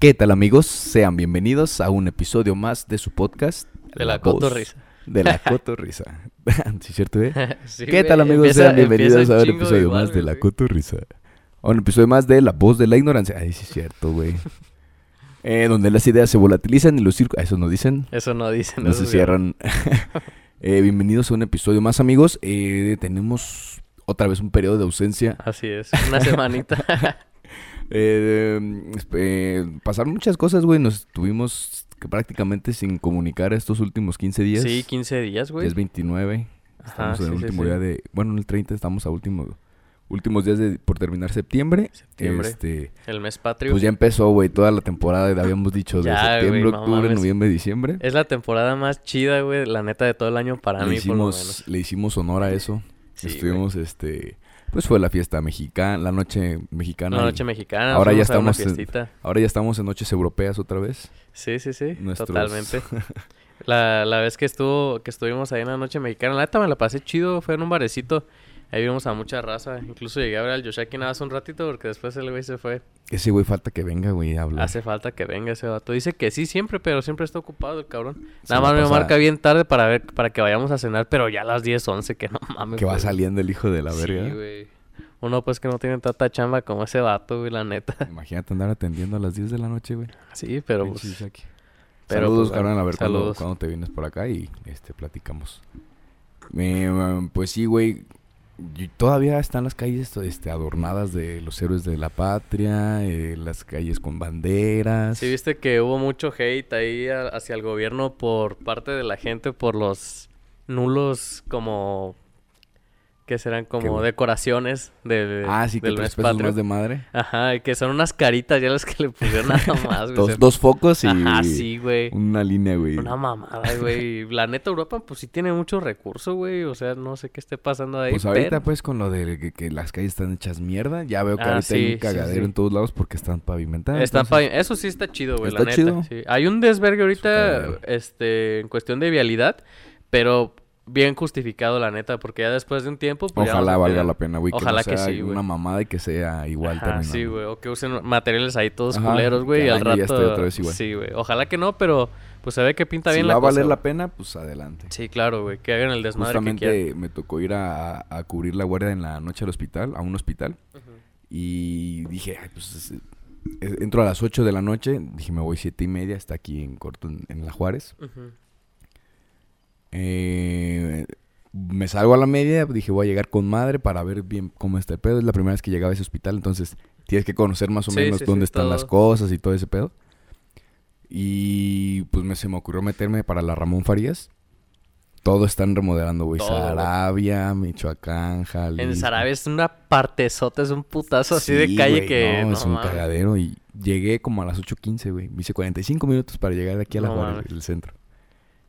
¿Qué tal amigos? Sean bienvenidos a un episodio más de su podcast. De la cotorrisa. De la cotorrisa. ¿Sí es cierto, eh? Sí, ¿Qué tal amigos? empieza- Sean bienvenidos a un episodio igual, más de la cotorrisa. A un episodio más de La Voz de la Ignorancia. Ay, sí es cierto, güey. Eh, donde las ideas se volatilizan y los círculos... Eso no dicen. Eso no dicen. No se cierran. Eh, bienvenidos a un episodio más, amigos. Eh, tenemos otra vez un periodo de ausencia. Así es. Una semanita. Eh, eh, pasaron muchas cosas, güey. Nos estuvimos que prácticamente sin comunicar estos últimos 15 días. sí, 15 días, güey. Es 29. Ajá, Estamos en el sí, último sí. día de... Bueno, en el 30 estamos a último, últimos días de, por terminar septiembre. Septiembre. Este, El mes patrio. pues ya empezó, güey, toda la temporada. Habíamos dicho de septiembre, octubre, mames. noviembre, diciembre. Es la temporada más chida, güey, la neta de todo el año para le, mí, por lo hicimos, menos. le hicimos honor a eso. Estuvimos, este... Pues fue la fiesta mexicana, la noche mexicana. Y noche mexicana. ahora ya estamos en-. Ahora ya estamos en noches europeas otra vez. Sí, sí, sí. Nuestros- Totalmente. La, la vez que estuvo, que estuvimos ahí en la noche mexicana, la neta me la pasé chido, fue en un barecito. Ahí vimos a mucha raza. Incluso llegué a ver al Yoshaki nada más un ratito porque después el güey se fue. Ese güey falta que venga, güey, a hablar. Hace falta que venga ese vato. Dice que sí siempre, pero siempre está ocupado el cabrón. Se Nada más me marca bien tarde para ver, para que vayamos a cenar, pero ya a las 10, 11, que no mames. Que va saliendo el hijo de la verga. Sí, güey. Uno pues que no tiene tanta chamba como ese vato, güey, la neta. Imagínate andar atendiendo a las 10 de la noche, güey. Sí, pero Pinche pues, pero, saludos, pues, carnal, a ver cuándo te vienes por acá y este platicamos. Eh, pues sí, güey. Todavía están las calles este, adornadas de los héroes de la patria, eh, las calles con banderas. Sí, viste que hubo mucho hate ahí hacia el gobierno por parte de la gente por los nulos como que serán como decoraciones de, ah, sí, que del mes pesos más de madre. Ajá, que son unas caritas ya las que le pusieron nada más, güey. Dos, focos y Ajá, sí, güey. una línea, güey. Una mamada, güey. La neta Europa pues sí tiene mucho recurso, güey. O sea, no sé qué esté pasando ahí, Pues ahorita, pues, con lo de que, que las calles están hechas mierda, ya veo que Ah, ahorita hay un cagadero sí. en todos lados porque están pavimentadas. Está entonces- Eso sí está chido, güey, la neta. chido. Hay un desvergue ahorita, este, en cuestión de vialidad, pero bien justificado, la neta, porque ya después de un tiempo, pues Ojalá valga la pena, güey. Ojalá que que no sea sí, güey. una mamada y que sea igual Ajá, sí, güey, o que usen materiales ahí todos Ajá, culeros, güey, que y al año ya rato... esté otra vez igual. Sí, güey, ojalá que no, pero pues se ve que pinta Si bien va la a valer cosa, la pena, pues adelante. Sí, claro, güey, que hagan el desmadre que quieran. Justamente me tocó ir a, a cubrir la guardia en la noche al hospital, a un hospital. Y dije, ay, pues es- es- entro a las 8 de la noche. Dije, me voy siete y media, está aquí en corto en, en La Juárez. Ujú. Eh, me salgo a la media, dije, voy a llegar con madre para ver bien cómo está el pedo. Es la primera vez que llegaba a ese hospital, entonces tienes que conocer más o Sí, menos sí, dónde sí, están las cosas y todo ese pedo. Y pues me, se me ocurrió meterme para la Ramón Farías. Todo están remodelando, güey. Sarabia, Michoacán, Jalisco. En Sarabia es una partezota, es un putazo así de calle güey, que... No, no es un cagadero. Y llegué como a las 8.15, güey. Me hice 45 minutos para llegar de aquí a la No Juárez, mames. el centro.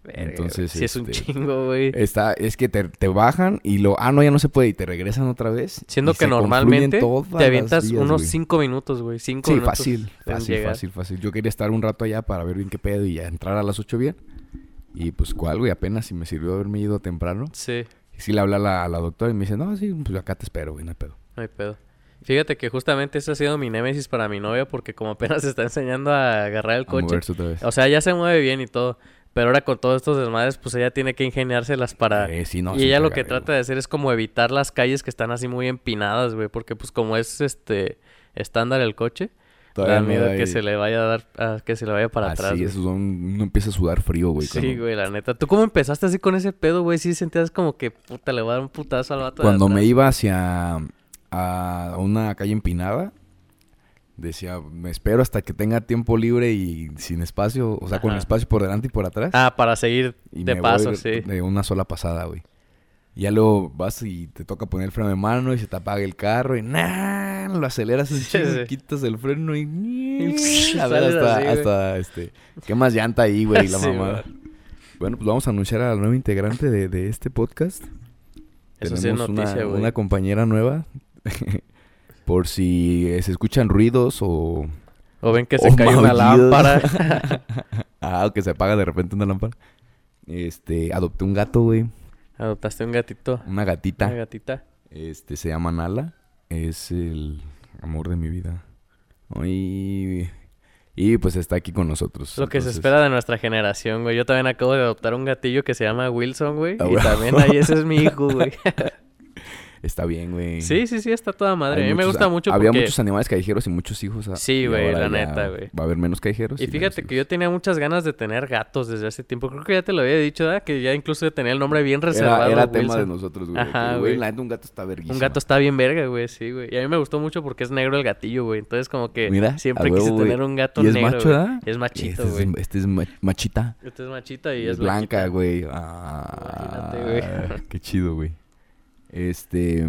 Entonces, Sí, es un este, chingo, güey. Está, es que te, te bajan y lo, ah, no, ya no se puede y te regresan otra vez. Siendo que normalmente te avientas unos güey. 5 minutos, güey. 5 Sí, minutos. fácil, fácil, llegar. fácil, fácil. Yo quería estar un rato allá para ver bien qué pedo y ya entrar a las 8 bien. Y pues, ¿cuál, güey? Apenas si me sirvió haberme ido temprano. Sí, Y sí le hablé a la, a la doctora y me dice, no, sí, pues acá te espero, güey, no hay pedo. no hay pedo. Fíjate que justamente ese ha sido mi némesis para mi novia porque como apenas se está enseñando a agarrar el A coche. moverse otra vez. O sea, ya se mueve bien y todo. Pero ahora con todos estos desmadres, pues ella tiene que ingeniárselas para... Eh, sí, no, y ella lo que trata de hacer es como evitar las calles que están así muy empinadas, güey. Porque pues como es este estándar el coche, da no miedo hay- que se le vaya a dar, a que se le vaya para Así atrás. güey. es, son- uno empieza a sudar frío, güey. Sí, cuando- güey, la neta. ¿Tú cómo empezaste así con ese pedo, güey? Sí sentías como que, puta, le voy a dar un putazo al vato de Cuando me iba hacia a una calle empinada, decía, me espero hasta que tenga tiempo libre y sin espacio, o sea, con espacio por delante y por atrás. Ah, para seguir y de paso, voy sí. De una sola pasada, güey. Ya luego vas y te toca poner el freno de mano y se te apaga el carro y ¡nah! lo aceleras un Sí, sí. quitas el freno y a ver hasta, así, güey. hasta este ¿qué más llanta ahí, güey? La Sí, mamada. Bueno, pues vamos a anunciar a la nueva integrante de, de este podcast. Eso sí es Tenemos noticia, una, güey. una compañera nueva. Por si eh, se escuchan ruidos o... O ven que se cae una lámpara. ah, o que se apaga de repente una lámpara. Este, adopté un gato, güey. Adoptaste un gatito. Una gatita. Una gatita. Este, se llama Nala. Es el amor de mi vida. Y Y pues está aquí con nosotros. Lo que se espera de nuestra generación, güey. Yo también acabo de adoptar un gatillo que se llama Wilson, güey. Ah, y también ahí ese es mi hijo, güey. Está bien, güey. sí, sí, sí, está toda madre. Hay a mí me gusta mucho Había porque... muchos animales callejeros y muchos hijos. Sí, güey, la neta, güey. Va a haber menos callejeros. Y fíjate que yo tenía muchas ganas de tener gatos desde hace tiempo. Creo que ya te lo había dicho, ¿verdad? Que ya incluso tenía el nombre bien reservado. Era, era tema de nosotros, güey. Ajá, güey. La neta, un gato está verguísima. Un gato está bien verga, güey, sí, güey. Y a mí me gustó mucho porque es negro el gatillo, güey. Entonces como que Mira, siempre quise tener un gato Y es negro. macho. ¿verdad? Es machito, Este güey. es, este es ma- machita. Este es machita y es blanca, güey. Ah, Imagínate, güey. Qué chido, güey. Este.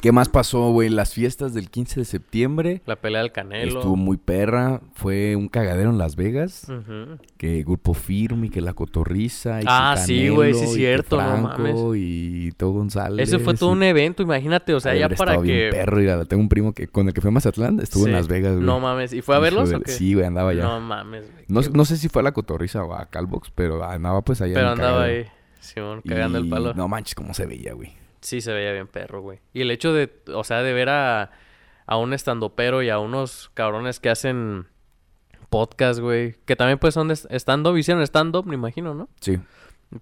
¿Qué más pasó, güey? Las fiestas del 15 de septiembre. La pelea del Canelo. Estuvo muy perra. Fue un cagadero en Las Vegas. Ujú. Que Grupo Firme, y que La Cotorriza. Y que Ah, sí, güey, sí, Canelo, y que cierto, no mames. Y todo González. Ese fue todo y- un evento, imagínate. O sea, ya para estado bien que... perro. y la- tengo un primo que con el que fue a Mazatlán estuvo en. Las Vegas, güey. No mames. ¿Y fue a verlos o qué? Sí, güey, andaba allá. No mames, güey. No, no sé si fue a La Cotorriza o a Calbox, pero andaba pues allá Pero andaba cagadero. ahí, Simón, cagando el palo. No manches, cómo se veía, güey. Sí, se veía bien perro, güey. Y el hecho de, o sea, de ver a, a un estandopero y a unos cabrones que hacen podcast, güey, que también pues son de stand-up, hicieron stand-up, me imagino, ¿no? Sí.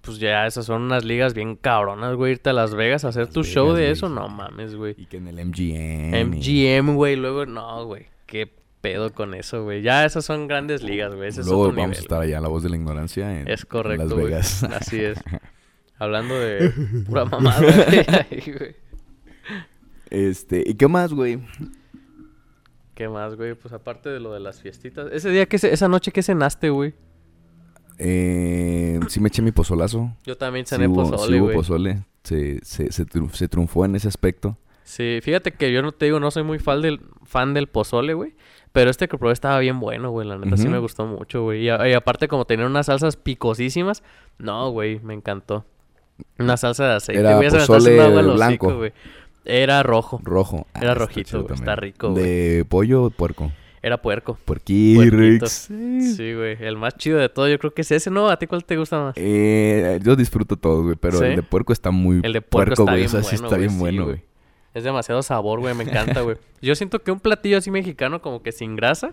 Pues ya esas son unas ligas bien cabronas, güey, irte a Las Vegas a hacer Las tu show de güey. eso, no mames, güey. Y que en el MGM. y- MGM, güey, luego, no, güey, qué pedo con eso, güey. Ya esas son grandes ligas, güey, ese es Luego otro vamos a estar allá, la voz de la ignorancia, en, Es en correcto, Las güey. Vegas. Así es. Hablando de pura mamada, güey. Este, ¿y qué más, güey? ¿Qué más, güey? Pues aparte de lo de las fiestitas. Ese día, que ce- esa noche, ¿qué cenaste, güey? Eh, sí me eché mi pozolazo. Yo también Sí cené hubo, sí pozole, hubo güey. pozole. Se, se, se, triun- se triunfó en ese aspecto. Sí, fíjate que yo no te digo, no soy muy fan del, fan del pozole, güey. Pero este que probé estaba bien bueno, güey. La neta sí me gustó mucho, güey. Y, y aparte, como tenía unas salsas picosísimas, no, güey, me encantó. Una salsa de aceite. Era güey, está pozole blanco. hocico, güey. Era rojo. Rojo. Ah, Era está rojito, también. está rico, güey. ¿De pollo o puerco? Era puerco. Puerquirrix. Sí, güey. El más chido de todo, yo creo que es ese, ¿no? ¿A ti cuál te gusta más? Eh, yo disfruto todo, güey, pero ¿Sí? el de puerco está muy El de puerco está güey. bien o sea, sí bueno, está bien bueno, güey. Es demasiado sabor, güey. Me encanta, güey. Yo siento que un platillo así mexicano, como que sin grasa,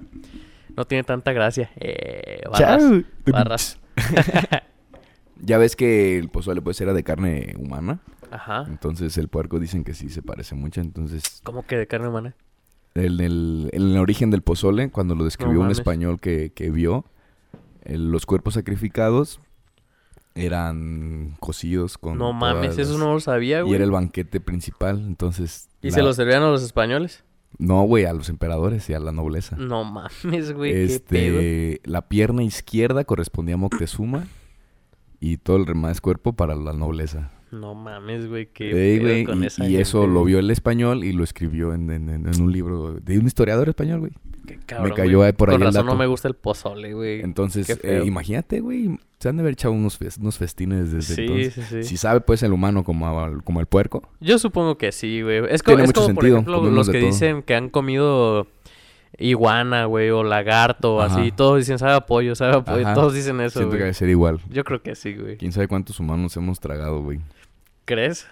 no tiene tanta gracia. Eh, barras. Chao. Barras. Ya ves que el pozole pues era de carne humana, Ajá. entonces el puerco dicen que sí se parece mucho, entonces ¿Cómo que de carne humana? el, el, el origen del pozole, cuando lo describió un español que, que vio, el- los cuerpos sacrificados eran cocidos con No mames, todas eso las- no lo sabía, Y güey. era el banquete principal, entonces... ¿Y la- se lo servían a los españoles? No, güey, a los emperadores y a la nobleza. No mames, güey. Qué pedo. este, la pierna izquierda correspondía a Moctezuma y todo el demás cuerpo para la nobleza. No mames, güey. Pedo güey, con y, esa y eso lo vio el español y lo escribió en, en- un libro de un historiador español, güey. Qué cabrón, cayó güey. ahí por ahí Con el razón no me gusta el pozole, güey. Entonces, eh, imagínate, güey, se han de haber echado unos, unos festines desde Sí, entonces. sí, sí. Si sabe, pues, el humano como, como el puerco. Yo supongo que sí, güey. Es, co- Tiene es mucho como, por sentido, ejemplo, comemos los que todo. dicen que han comido iguana, güey, o lagarto, así. Todos dicen, sabe a pollo, sabe a pollo. Ajá. Todos dicen eso, Siento que güey. debe ser igual. Yo creo que sí, güey. ¿Quién sabe cuántos humanos hemos tragado, güey? ¿Crees?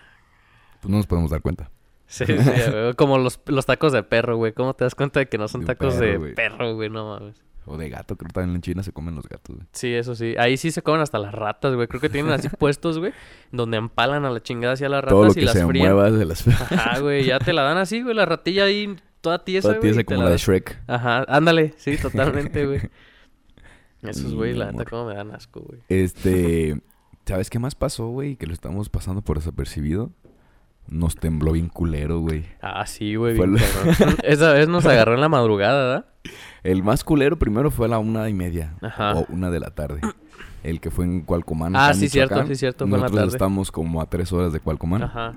Pues no nos podemos dar cuenta. Sí, sí, güey. Como los, los tacos de perro, güey. ¿Cómo te das cuenta de que no son De tacos perro, de güey. perro, güey? No mames. O de gato, creo que también en China se comen los gatos, güey. Sí, eso sí. Ahí sí se comen hasta las ratas, güey. Creo que tienen así puestos, güey. Donde empalan a la chingada hacia las ratas Todo lo y que las se frían. mueva de las... Ajá, güey. Ya te la dan así, güey. La ratilla ahí toda tiesa, Toda tiesa y como la de. Shrek. Ajá, ándale, sí, totalmente, güey. Esos, Y, güey, la neta, cómo me dan asco, güey. Este... ¿Sabes qué más pasó, güey? Que lo estamos pasando por desapercibido. Nos tembló bien culero, güey. Ah, sí, güey, bien el-. Esa vez nos agarró en la madrugada, ¿verdad? El más culero primero fue a la una y media. Ajá. O una de la tarde. El que fue en Cualcomán. Ah, sí, cierto, sí, cierto, fue en la Nosotros tarde. estamos como a tres horas de Cualcomán. Ajá.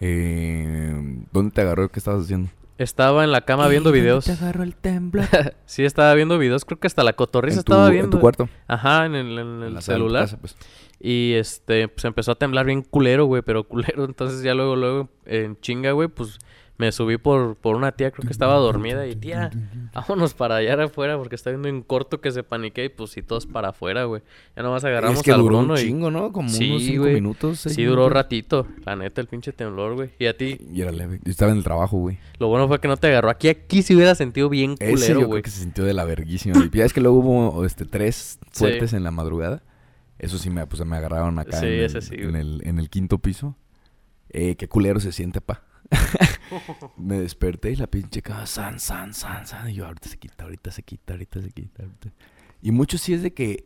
Eh, ¿Dónde te agarró? ¿Qué estabas haciendo? Estaba en la cama viendo videos. Te agarró el temblor. Sí, estaba viendo videos. Creo que hasta la cotorriza en, estaba en viendo. tu cuarto. Ajá, en el, en en celular. casa, pues. Y este, pues empezó a temblar bien culero, güey, pero culero. Entonces ya luego, luego, en chinga, güey, pues Me subí por, por una tía, creo que estaba dormida. Y tía, vámonos para allá afuera porque está viendo en corto que se paniqué. Y pues sí, todos para afuera, güey. Ya nomás agarramos es que duró un y... chingo, ¿no? Como Sí, unos cinco güey. minutos. seis Sí, duró minutos. ratito. La neta, el pinche temblor, güey. Y a ti, Y era leve. Yo estaba en el trabajo, güey. lo bueno fue que no te agarró. Aquí, aquí se hubiera sentido bien Ese yo culero, creo güey. que se sintió de la verguísima. Y ya es que luego hubo este, tres Sí. fuertes en la madrugada. Eso sí me, pues, me agarraron acá Sí, en, el, ese sí, en, güey. el, en el quinto piso. Eh, qué culero se siente, pa. me desperté y la pinche cama, san, san, san, san. Y yo, ahorita se quita, ahorita se quita, ahorita se quita. ahorita". Y mucho sí es de que,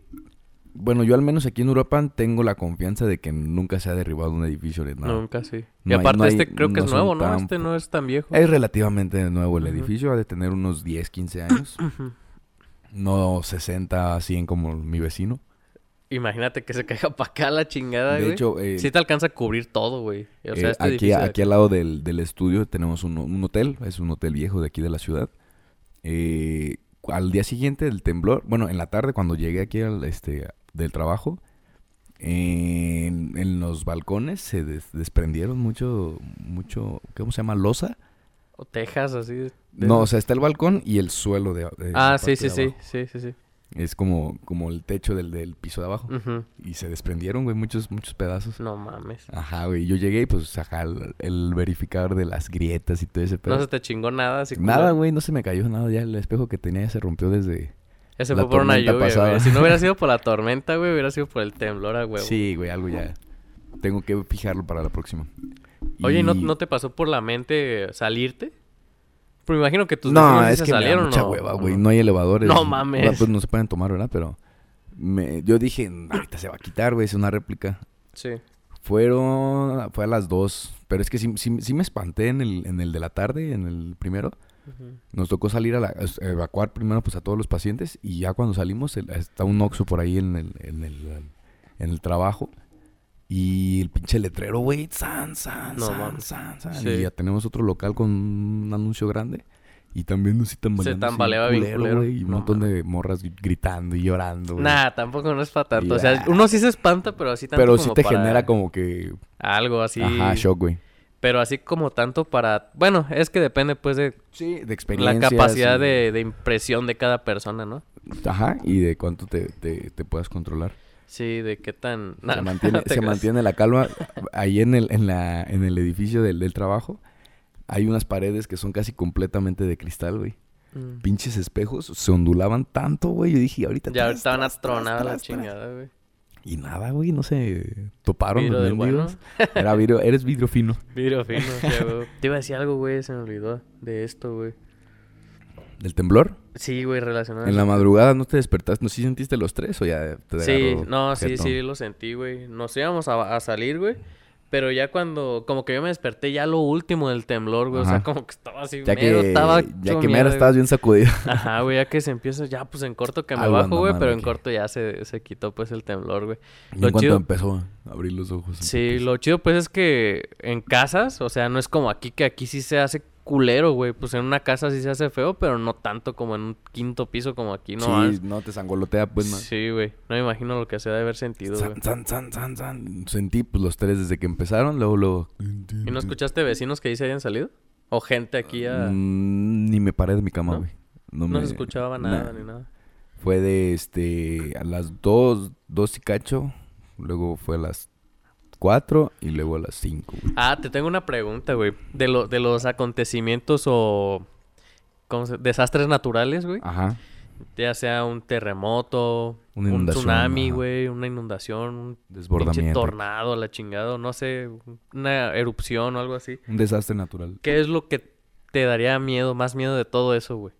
bueno, yo al menos aquí en Europa tengo la confianza de que nunca se ha derribado un edificio ni nada. Nunca, sí. y hay- aparte no hay- este creo que no es nuevo, ¿no? tan Este no es tan viejo. Es relativamente nuevo el edificio, ha de tener unos 10, 15 años. No 60, 100 como mi vecino. Imagínate que se caiga para acá la chingada, De güey. hecho, eh, Sí te alcanza a cubrir todo, güey. O sea, eh, este aquí, aquí al lado del, del estudio tenemos un, un hotel, es un hotel viejo de aquí de la ciudad. Eh, al día siguiente del temblor, bueno, en la tarde cuando llegué aquí al, este, del trabajo, en, en los balcones se des- desprendieron mucho, mucho, ¿cómo se llama? ¿Losa? O Texas, así. de- No, o sea, está el balcón y el suelo de, de ah, sí, sí, sí, sí, sí, sí. Es como, como el techo del, del piso de abajo. Ujú. Y se desprendieron, güey, muchos, muchos pedazos. No mames. Ajá, güey. Yo llegué y pues, ajá, el, el verificador de las grietas y todo ese pedo. No se te chingó nada, así Nada, güey, no se me cayó nada. Ya el espejo que tenía ya se rompió desde... Ese fue por una lluvia, güey. Si no hubiera sido por la tormenta, güey, hubiera sido por el temblor huevo. Sí, güey, algo ya. Tengo que fijarlo para la próxima. Oye, ¿y ¿no, ¿no te pasó por la mente salirte? Pero me imagino que tus No, es se que me da salieron, mucha ¿no? hueva, güey. No hay elevadores. No mames. Ah, Pues no se pueden tomar, ¿verdad? Pero... me- yo dije, ahorita se va a quitar, güey. Es una réplica. Sí. Fueron... Fue a las dos. Pero es que sí, sí, sí me espanté en el, en el de la tarde, en el primero. Nos tocó salir a la, evacuar primero pues a todos los pacientes y ya cuando salimos el- está un oxo por ahí en el, en el, en el trabajo y el pinche letrero, güey, san, san, No san, san, san. Sí. Y ya tenemos otro local con un anuncio grande y también nos tambaleando. así, tambaleaba bien culero. güey, y un No montón de morras gritando y llorando, güey. Nah, tampoco no es para tanto. O sea, uno sí se espanta, pero así tanto Pero sí como te para genera como que, Algo así. ajá, shock, güey. Pero así como tanto para... Bueno, es que depende pues de Sí, de experiencia. la capacidad de, de impresión de cada persona, ¿no? Ajá, y de cuánto te, te, te puedas controlar. Sí, de qué tan... se Nah, mantiene, no se mantiene la calma. Ahí en el, en la, en el edificio del, del trabajo hay unas paredes que son casi completamente de cristal, güey. Mm. Pinches espejos se ondulaban tanto, güey. Yo dije, ahorita. Ya ahorita van a tronar la chingada, güey. Y nada, güey, no se toparon Vidrio los bueno. mendigos. Era vidrio, eres vidrio fino. Vidrio fino, ya, güey. Te iba a decir algo, güey, se me olvidó de esto, güey. ¿Del temblor? Sí, güey, relacionado. En la madrugada no te despertaste, ¿no sí sentiste los tres o ya te Sí, no, sí, jetón? sí, lo sentí, güey. Nos íbamos a, a salir, güey. Pero ya cuando, como que yo me desperté ya lo último del temblor, güey. O sea, como que estaba así, Ya mero que, estaba ya que mierda, estabas bien sacudido. Ajá, güey, ya que se empieza, ya pues en corto que me Algo bajo, güey, pero en corto ya se, se quitó pues el temblor, güey. Y Lo en cuanto chido- empezó a abrir los ojos. Sí, lo chido pues es que en casas, o sea, no es como aquí que aquí sí se hace culero, güey. Pues en una casa sí se hace feo, pero no tanto como en un quinto piso como aquí, ¿no? Sí, no te sangolotea, pues, más. Sí, güey. No me imagino lo que se debe haber sentido, güey. San, san, san, san, san. Sentí pues los tres desde que empezaron, luego luego. ¿Y no escuchaste vecinos que ahí se habían salido? ¿O gente aquí a...? Mm, ni me paré de mi cama, ¿No? güey. No, me- se escuchaba nada nah. ni nada. Fue de este a las dos, dos y cacho, luego fue a las cuatro y luego a las cinco, güey. Ah, te tengo una pregunta, güey. De, lo, de los acontecimientos o... ¿cómo se- Desastres naturales, güey. Ajá. Ya sea un terremoto, Una un tsunami, ajá. güey, una inundación, un pinche Desbordamiento. tornado, la chingada, no sé, una erupción o algo así. Un desastre natural. ¿Qué es lo que te daría miedo, más miedo de todo eso, güey?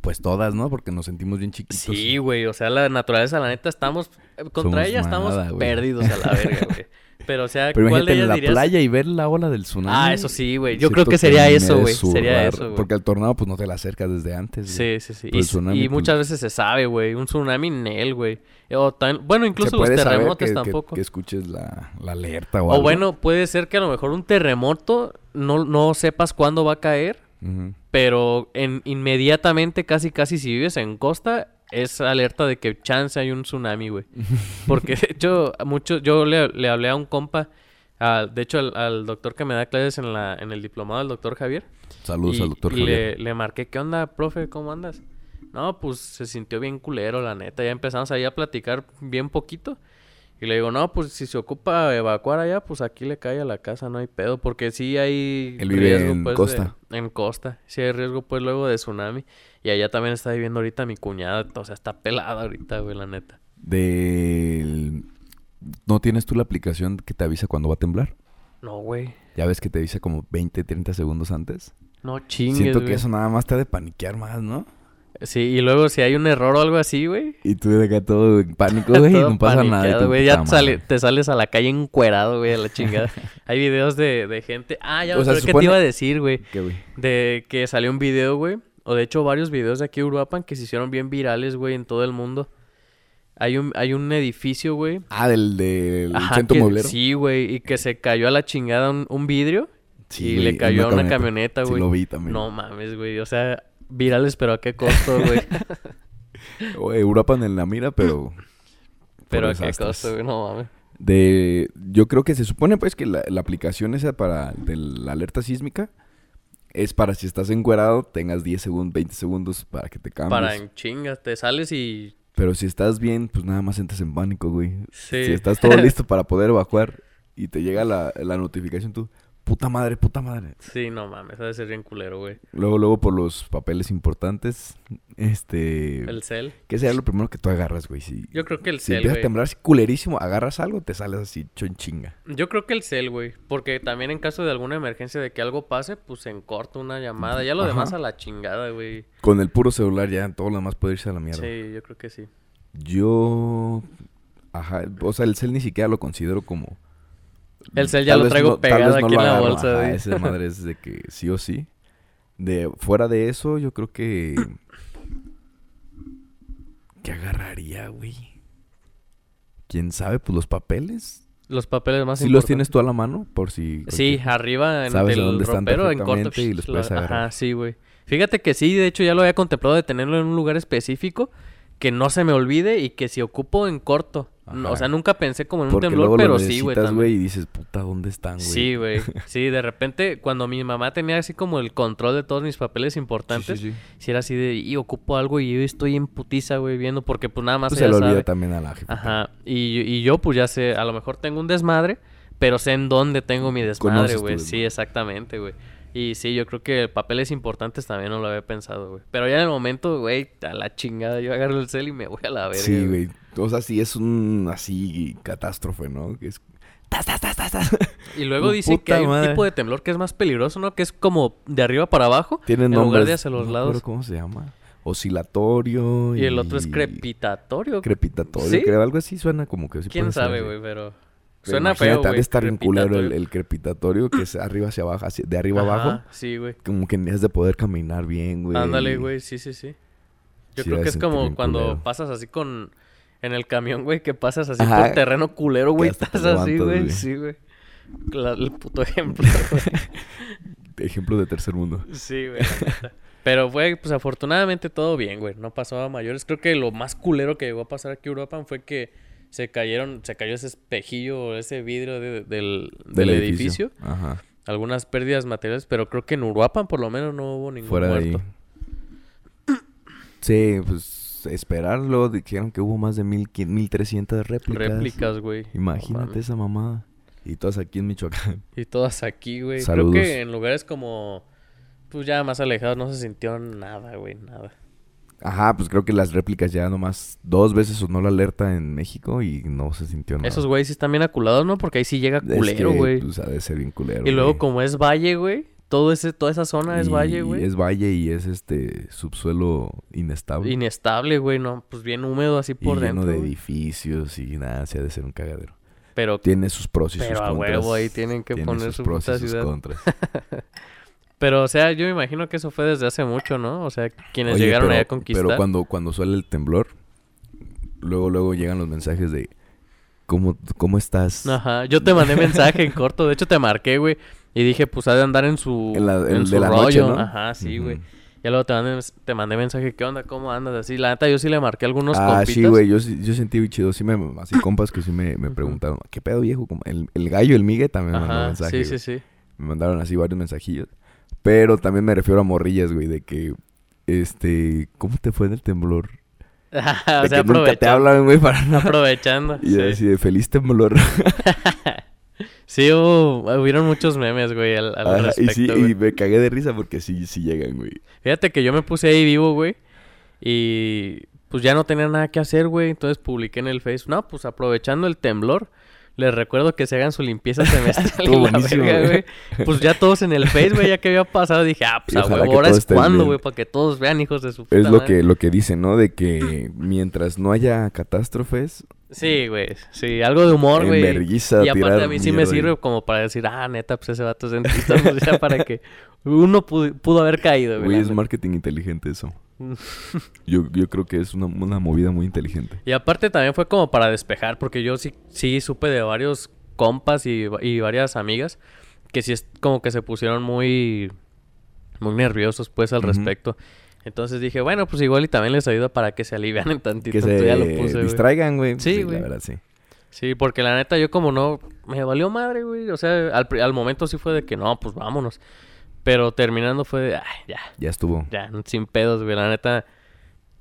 Pues todas, ¿no? Porque nos sentimos bien chiquitos. Sí, güey, o sea, la naturaleza, la neta, estamos... eh, Contra Somos ella estamos nada, güey. perdidos a la verga, güey. Pero, o sea, Pero ¿cuál de en ellas la dirías? playa y ver la ola del tsunami. Ah, eso sí, güey. Yo creo que sería eso, güey. Sería eso, güey. Porque al tornado pues no te la acercas desde antes. güey. Sí, sí, sí. Y, el tsunami, y pues- muchas veces se sabe, güey. Un tsunami Nel, güey. O tan- Bueno, incluso los terremotos que- tampoco. Que, escuches la, la alerta o, o algo. bueno, puede ser que a lo mejor un terremoto no, no sepas cuándo va a caer. Pero en, inmediatamente, casi casi si vives en costa, es alerta de que chance hay un tsunami, güey. Porque de hecho, mucho, yo le, le hablé a un compa de hecho, al, al doctor que me da clases en, la, en el diplomado, el doctor Javier. Saludos y- al doctor y Javier. Le, le marqué, ¿qué onda, profe? ¿Cómo andas? No, pues se sintió bien culero, la neta. Ya empezamos ahí a platicar bien poquito. Y le digo, no, pues si se ocupa evacuar allá, pues aquí le cae a la casa, no hay pedo. Porque sí hay Él vive en pues, de- costa. en costa. Sí hay riesgo, pues, luego de tsunami. Y allá también está viviendo ahorita mi cuñada. O sea, está pelada ahorita, güey, la neta. Del... ¿No tienes tú la aplicación que te avisa cuando va a temblar? No, güey. Ya ves que te avisa como 20, 30 segundos antes. No chingues, Siento que güey. eso nada más te ha de paniquear más, ¿no? Sí, y luego si hay un error o algo así, güey. Y tú de acá todo en pánico, güey, y no pasa nada. güey. Ya sale- te sales a la calle encuerado, güey, a la chingada. Hay videos de, de gente. Ah, ya O sea, se que supone- te iba a decir, güey. ¿Qué, güey? De que salió un video, güey. O de hecho, varios videos de aquí de Uruapan que se hicieron bien virales, güey, en todo el mundo. Hay un, hay un edificio, güey. Ah, del, del Ajá, centro que- mueblero. Sí, güey. Y que se cayó a la chingada un, un vidrio. Sí, y güey, le cayó a una camioneta, Sí, güey. lo vi también. No mames, güey. O sea, virales, pero a qué costo, güey. Europa en la mira, pero... pero a qué costo, güey. No mames. De... Yo creo que se supone, pues, que la, la aplicación esa para... De la alerta sísmica... Es para si estás encuerado, tengas 10 segundos, 20 segundos para que te cambies. Para en chingas, te sales y. Pero si estás bien, pues nada más entras en pánico, güey. Sí. Si estás todo listo para poder evacuar y te llega la, la notificación, tú, puta madre, puta madre. Sí, no mames, ha de ser bien culero, güey. Luego, luego por los papeles importantes, este... El cel. ¿Qué sería lo primero que tú agarras, güey? Si, Yo creo que el si cel, empieza a temblar así culerísimo, agarras algo, te sales así hecho en chinga. Yo creo que el cel, güey. Porque también en caso de alguna emergencia de que algo pase, pues en corto una llamada. Ya lo Ajá. demás a la chingada, güey. Con el puro celular ya todo lo demás puede irse a la mierda. Sí, yo creo que sí. Yo... Ajá, o sea, el cel ni siquiera lo considero como... El cel ya lo traigo no- pegado no aquí en la bolsa, ajá. Esa madre es de que sí o sí. De fuera de eso, yo creo que ¿qué agarraría, güey? ¿Quién sabe? Pues los papeles. Los papeles más Si los importantes. tienes tú a la mano por si Sí, arriba en Sabes el dónde están ropero, en corto. y los puedes agarrar. Ajá, sí, güey. Fíjate que sí, de hecho ya lo había contemplado de tenerlo en un lugar específico que no se me olvide y que si ocupo en corto. Ajá. o sea, nunca pensé como en un porque temblor, luego pero lo sí, güey. güey, y dices, "Puta, ¿dónde están, güey?" Sí, güey. Sí, de repente, cuando mi mamá tenía así como el control de todos mis papeles importantes, sí, era así de, y ocupo algo y yo estoy en putiza, güey, viendo, porque pues nada más Pues se ella le olvida sabe. también a la jefa. Ajá. Y, y yo, pues ya sé, a lo mejor tengo un desmadre, pero sé en dónde tengo mi desmadre, güey. Sí, exactamente, güey. Y sí, yo creo que papeles importantes también no lo había pensado, güey. Pero ya en el momento, güey, a la chingada, yo agarro el cel y me voy a la verga. Sí, güey. O sea, sí es un así catástrofe, ¿no? Que es tas, tas, tas, tas. Y luego dicen que hay un tipo de temblor que es más peligroso, ¿no? Que es como de arriba para abajo. Tiene en nombres. lugar de hacia los no lados. ¿Cómo se llama? Oscilatorio. Y el otro es crepitatorio. Crepitatorio, ¿Sí? creo. Algo así suena como que sí ¿Quién sabe, güey? Pero suena feo, güey. estar bien culero el, crepitatorio. el crepitatorio, que es arriba hacia abajo, así, de arriba Ajá, abajo. Sí, güey. Como que has de poder caminar bien, güey. Ándale, güey, sí, sí, sí. Yo Sí, creo que es como cuando culero. pasas así con... En el camión, güey, que pasas así Ajá. por terreno culero, güey. Estás así, güey. Sí, güey. El puto ejemplo, güey. Ejemplo de tercer mundo. Sí, güey. Pero, güey, pues afortunadamente todo bien, güey. No pasó a mayores. Creo que lo más culero que llegó a pasar aquí en Europa fue que se cayeron, se cayó ese espejillo, ese vidrio de- del, del edificio. Ajá. Algunas pérdidas materiales, pero creo que en Uruapan por lo menos no hubo ningún Fuera de muerto. ahí. Sí, pues esperarlo. Dijeron que hubo más de mil, quin- 1300 réplicas. Réplicas, güey. Imagínate esa mamada. Y todas aquí en Michoacán. Y todas aquí, güey. Creo que en lugares como, pues ya más alejados no se sintió nada, güey, nada. Ajá, pues creo que las réplicas ya nomás dos veces sonó la alerta en México y no se sintió nada. Esos güeyes sí están bien aculados, ¿no? Porque ahí sí llega Es culero, que, güey. Pues ha de ser bien culero. y luego como es valle, güey. Todo ese, toda esa zona es valle, güey. Es valle y es este subsuelo inestable. Inestable, güey, no. Pues bien húmedo así y por lleno dentro. de güey. edificios y nada, se ha de ser un cagadero. Pero, Tiene sus pros y pero sus a contras. huevo ahí tienen que Tiene poner sus su pros y sus contras. Pero, o sea, yo me imagino que eso fue desde hace mucho, ¿no? O sea, quienes Oye, llegaron pero, allá a conquistar. Pero cuando, cuando suele el temblor, luego, luego llegan los mensajes de ¿Cómo, cómo estás? Ajá, yo te mandé mensaje en corto, de hecho te marqué, güey, y dije, pues ha de andar en su En la- en- en de su la rollo. noche, ¿no? Ajá, sí, güey. Ujú. Ya luego te mandé, te mandé mensaje, ¿qué onda? ¿Cómo andas? Así, la neta, yo sí le marqué algunos Ah, sí, güey, yo, yo sentí muy chido. Sí me, así compas que sí me, me preguntaron, ¿qué pedo, viejo? Como el, el gallo, el Migue también me mandó mensaje. sí, sí, sí. Me mandaron así varios mensajillos. Pero también me refiero a morrillas, güey, de que, este, ¿cómo te fue en el temblor? o de sea, que nunca te hablan, güey, para nada. Aprovechando. Y sí. así de feliz temblor. Sí, hubo, hubieron muchos memes, güey, al, al Ajá, y respecto, sí, güey. y me cagué de risa porque sí, sí llegan, güey. Fíjate que yo me puse ahí vivo, güey. Y pues ya no tenía nada que hacer, güey. Entonces publiqué en el Facebook. No, pues aprovechando el temblor. Les recuerdo que se hagan su limpieza semestral y la verga, güey. Pues ya todos en el Face, güey, ya que había pasado, dije, ah, pues a huevo, ahora es cuando, güey, para que todos vean, hijos de su puta Es lo madre. que, lo que dicen, ¿no? De que mientras no haya catástrofes, Sí, güey, sí, algo de humor, güey. Y aparte tirar a mí sí me mierda sirve como para decir, ah, neta, pues ese vato es dentista, pues ya para que uno pudo, pudo haber caído, güey. Güey, es marketing inteligente eso. Yo, yo creo que es una, una movida muy inteligente. Y aparte también fue como para despejar, porque yo sí, sí supe de varios compas y, y varias amigas que sí es como que se pusieron muy, muy nerviosos pues al respecto. Entonces dije, bueno, pues igual y también les ayuda para que se alivianen tantito. Que se ya lo puse, güey. distraigan, güey. Sí, la verdad, sí. Sí, porque la neta yo como no, me valió madre, güey. O sea, al, al momento sí fue de que no, pues vámonos. Pero terminando fue de, ay, ya, Ya estuvo. ya, sin pedos, güey. La neta,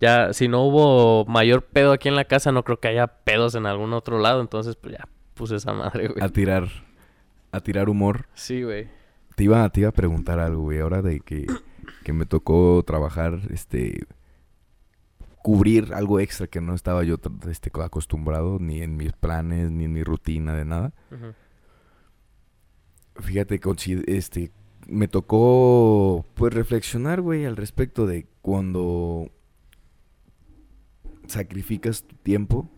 ya, si no hubo mayor pedo aquí en la casa, no creo que haya pedos en algún otro lado. Entonces, pues ya puse esa madre, güey. A tirar, a tirar humor. Sí, güey. Te iba, te iba a preguntar algo, güey. Ahora de que, que me tocó trabajar, este... Cubrir algo extra que no estaba yo este, acostumbrado, ni en mis planes, ni en mi rutina, de nada. Ujú. Fíjate, consi- este, me tocó, pues, reflexionar, güey, al respecto de cuando sacrificas tu tiempo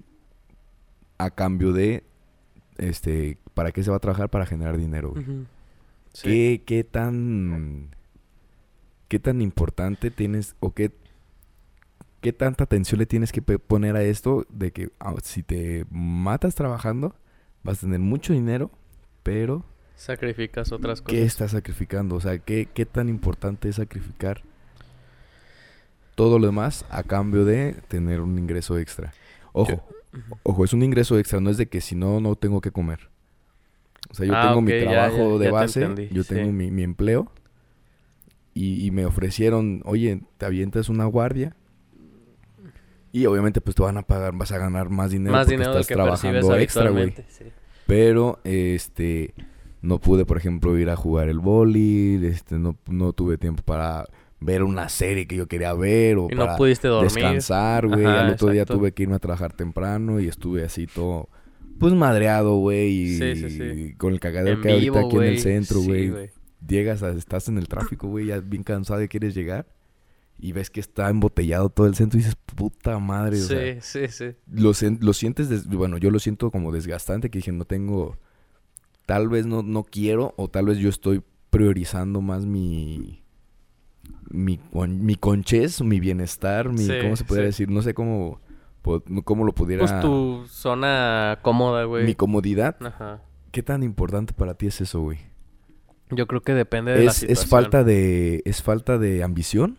a cambio de, este, ¿para qué se va a trabajar? Para generar dinero, güey. Ujú. Sí. ¿Qué, qué tan, qué tan importante tienes o qué, qué tanta atención le tienes que poner a esto de que ah, si te matas trabajando vas a tener mucho dinero, pero Sacrificas otras cosas. ¿Qué estás sacrificando? O sea, ¿qué, ¿qué tan importante es sacrificar todo lo demás a cambio de tener un ingreso extra? Ojo, ojo, es un ingreso extra, no es de que si no, no tengo que comer. O sea, yo Ah, tengo mi trabajo ya, de ya base, yo sí. tengo mi, mi empleo y, y me ofrecieron, oye, te avientas una guardia y obviamente pues te van a pagar, vas a ganar más dinero Más porque dinero del estás que trabajando extra, güey. sí. Pero, este, no pude, por ejemplo, ir a jugar el boli, este, no, no tuve tiempo para ver una serie que yo quería ver o Y no pudiste dormir. descansar, güey. Al otro día tuve que irme a trabajar temprano y estuve así todo, pues, madreado, güey, y, Sí, sí, sí. con el cagadero En que hay ahorita vivo, aquí en el güey. centro, Sí, güey. Llegas, a- estás en el tráfico, güey, ya bien cansado y quieres llegar. Y ves que está embotellado todo el centro y dices, puta madre, o sea, Sí, sí, sí. lo, sientes, des- bueno, yo lo siento como desgastante, que dije, no tengo, tal vez no, no quiero, o tal vez yo estoy priorizando más mi, mi, mi conchez, mi bienestar, mi, Sí, ¿cómo se podría sí. decir? No sé cómo, cómo lo pudiera, Pues tu zona cómoda, güey. mi comodidad. Ajá. ¿Qué tan importante para ti es eso, güey? Yo creo que depende de la ¿Es, situación. es falta de, es falta de ambición?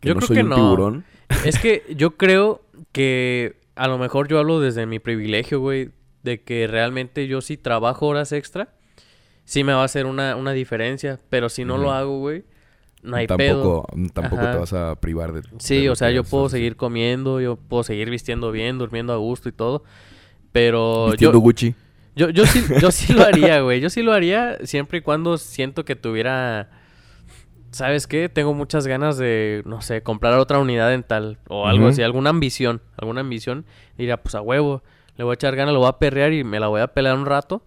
Que Yo no creo soy que un no. tiburón. Es que yo creo que a lo mejor yo hablo desde mi privilegio, güey, de que realmente yo si trabajo horas extra, sí me va a hacer una, una diferencia, pero si no lo hago, güey, no hay pedo. tampoco, tampoco te vas a privar de... Sí, de o sea, yo puedo seguir comiendo, yo puedo seguir vistiendo bien, durmiendo a gusto y todo, pero Vistiendo yo, Gucci. Yo, yo sí, yo sí lo haría, güey. Yo sí lo haría siempre y cuando siento que tuviera. ¿Sabes qué? Tengo muchas ganas de, no sé, comprar otra unidad dental o algo así, alguna ambición, alguna ambición. Diría, pues a huevo, le voy a echar ganas, lo voy a perrear y me la voy a pelear un rato.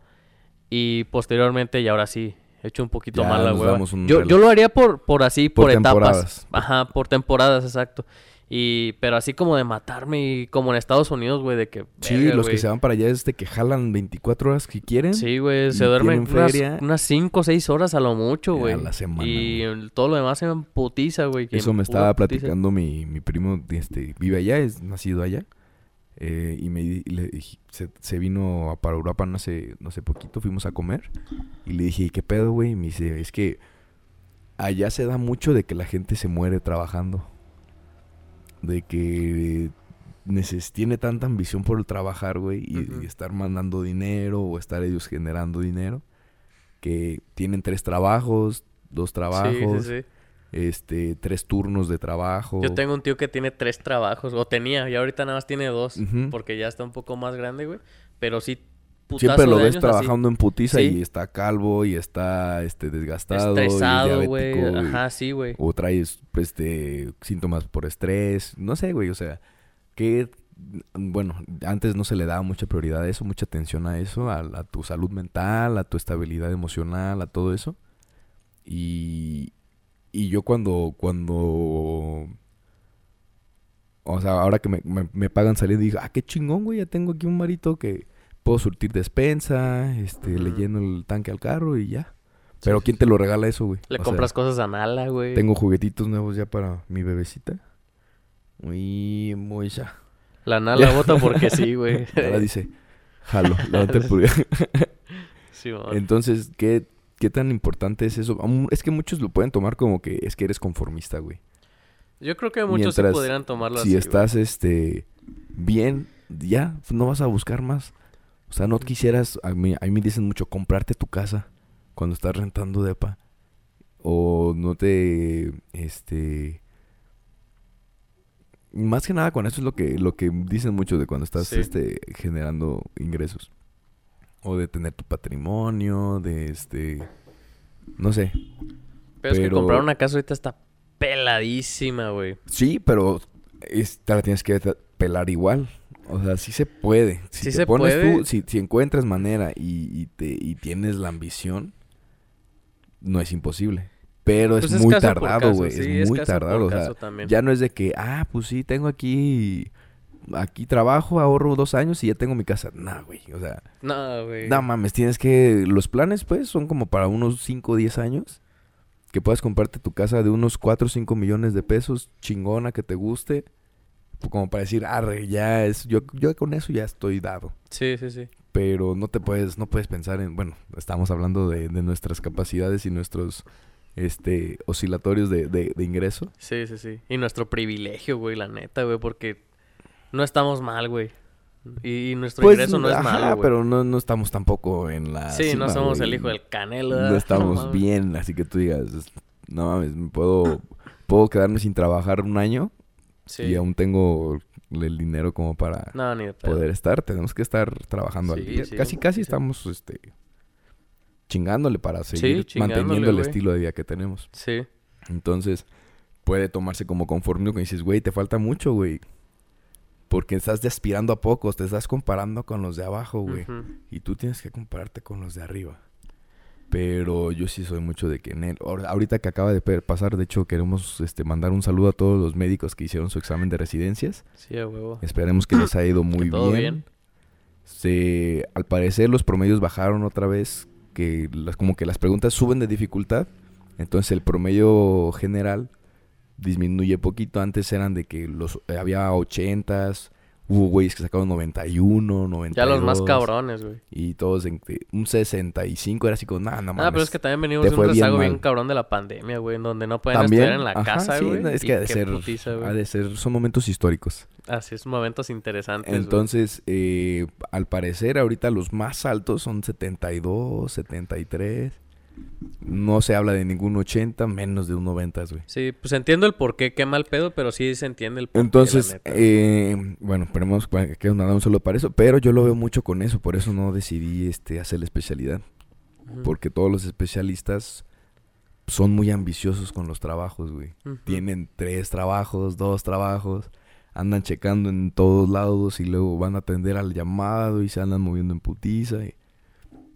Y posteriormente, y ahora sí, echo un poquito Ya más la hueva. Yo, yo lo haría por, por así, Por por, etapas. Ajá, por temporadas, exacto. Y, pero así como de matarme y como en Estados Unidos, güey, de que. Sí, verga, los que se van para allá es de que jalan 24 horas que quieren. Sí, güey, se duermen unas, unas 5 o 6 horas a lo mucho, A güey. la semana, Y todo lo demás se me putiza, güey. Eso me estaba platicando mi, mi primo, este, vive allá, es nacido allá. eh, y me y le se, se vino a para Europa no hace, no sé poquito, fuimos a comer. Y le dije, ¿qué pedo, güey? Y me dice, es que allá se da mucho de que la gente se muere trabajando. De que tiene tanta ambición por el trabajar, güey, y, estar mandando dinero o estar ellos generando dinero, que tienen tres trabajos, dos trabajos, Sí, sí, sí. este, tres turnos de trabajo. Yo tengo un tío que tiene tres trabajos, o tenía, y ahorita nada más tiene dos, porque ya está un poco más grande, güey. Pero sí, putazo Siempre lo de ves años así. trabajando en putiza Sí. y está calvo y está este desgastado Estresado, güey. Ajá, sí, güey. o traes este síntomas por estrés, no sé, güey, o sea, que bueno, antes no se le daba mucha prioridad a eso, mucha atención a eso, a, a tu salud mental, a tu estabilidad emocional, a todo eso. Y, y yo cuando, cuando, o sea, ahora que me, me, me pagan salir, digo, ah, qué chingón, güey, ya tengo aquí un marito que puedo surtir despensa, este, le lleno el tanque al carro y ya. Pero Sí, ¿quién sí, te lo regala eso, güey? Le O sea, compras cosas a Nala, güey. tengo juguetitos nuevos ya para mi bebecita. Muy, muy ya. La Nala vota porque sí, güey. Ahora dice, jalo, pulgar. Sí, mon. Entonces, ¿qué, ¿qué tan importante es eso? Es que muchos lo pueden tomar como que es que eres conformista, güey. Yo creo que muchos sí Mientras, podrían tomarlo si así, güey. estás, este, bien, ya, no vas a buscar más. O sea, no quisieras, a mí, a mí me dicen mucho, comprarte tu casa cuando estás rentando depa. O no te, este... Más que nada con eso es lo que, lo que dicen mucho de cuando estás Sí. este, generando ingresos. O de tener tu patrimonio, de este... No sé. Pero, es que comprar una casa ahorita está peladísima, güey. Sí, pero es- te la tienes que pelar igual. O sea, sí se puede. Si Sí te se pones puede. tú, si, si encuentras manera y, y te, y tienes la ambición, no es imposible. Pero Pues es es muy tardado, güey. sí, es muy tardado. O sea, ya no es de que, ah, pues sí, tengo aquí, aquí trabajo, ahorro dos años y ya tengo mi casa. No, güey. O sea, No, güey. no mames, tienes que... Los planes, pues, son como para unos 5 o 10 años. Que puedas comprarte tu casa de unos 4 o 5 millones de pesos, chingona, que te guste. Como para decir, arre, ya es... Yo, yo con eso ya estoy dado. Sí, sí, sí. Pero no te puedes... No puedes pensar en... Bueno, estamos hablando de, de nuestras capacidades y nuestros... Este... Oscilatorios de, de, de ingreso. Sí, sí, sí. Y nuestro privilegio, güey, la neta, güey, porque no estamos mal, güey. Y, nuestro ingreso no es Pues, ajá, malo, güey. pero no, no estamos tampoco en la Sí, no somos güey. el hijo del canelo. no estamos bien, así que tú digas, no mames, me puedo, puedo quedarme sin trabajar un año Sí. y aún tengo el dinero como para No, ni de pedo. poder estar. Tenemos que estar trabajando al día. sí, casi, casi estamos chingándole chingándole para seguir chingándole, manteniendo el estilo de vida que tenemos. Sí. Entonces, puede tomarse como conforme que dices, güey, te falta mucho, güey. Porque estás aspirando a pocos, te estás comparando con los de abajo, güey. Y tú tienes que compararte con los de arriba. Pero yo sí soy mucho de que en él. ahor- Ahorita que acaba de pasar, de hecho, queremos este, mandar un saludo a todos los médicos que hicieron su examen de residencias. Sí, a huevo. Esperemos que les haya ido muy todo bien. bien. Se, al parecer los promedios bajaron otra vez. Que las, como que las preguntas suben de dificultad. Entonces el promedio general disminuye poquito. Antes eran de que los eh, había 80s. Hubo güeyes que sacaron 91, 92. Ya los más cabrones, güey. Y todos en un 65 era así como, nada, no mames. Ah, pero es que también venimos de un bien rezago bien mal. cabrón de la pandemia, güey, en donde no pueden También, estudiar en la ajá, casa, sí, güey. es que ha de ser, putiza, ha de ser, son momentos históricos. Así es, momentos interesantes. Entonces, eh, al parecer, ahorita los más altos son 72, 73. No se habla de ningún 80, menos de un 90, güey. Sí, pues entiendo el por qué, qué mal pedo, pero sí se entiende el por qué, Entonces, neta. eh, bueno, esperemos que nada un solo para eso, pero yo lo veo mucho con eso, por eso no decidí este hacer la especialidad, porque todos los especialistas son muy ambiciosos con los trabajos, güey. Tienen tres trabajos, dos trabajos, andan checando en todos lados y luego van a atender al llamado y se andan moviendo en putiza. y-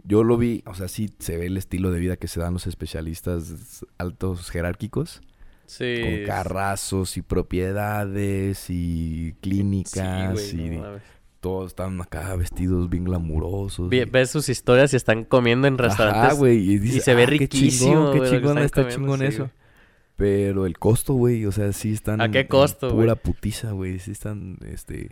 Yo lo vi, o sea, sí se ve el estilo de vida que se dan los especialistas altos jerárquicos, Sí. con carrazos y propiedades y Sí, clínicas güey, y no todos están acá vestidos bien glamurosos. Y- Ves sus historias y están comiendo en restaurantes. Ajá, güey, y, dices, se ve "Ah, qué riquísimo, chingón, qué güey, chingón está comiendo, chingón sí, eso. güey. Pero el costo, güey, o sea, sí están... ¿A qué costo, Pura putiza, güey, sí están, este...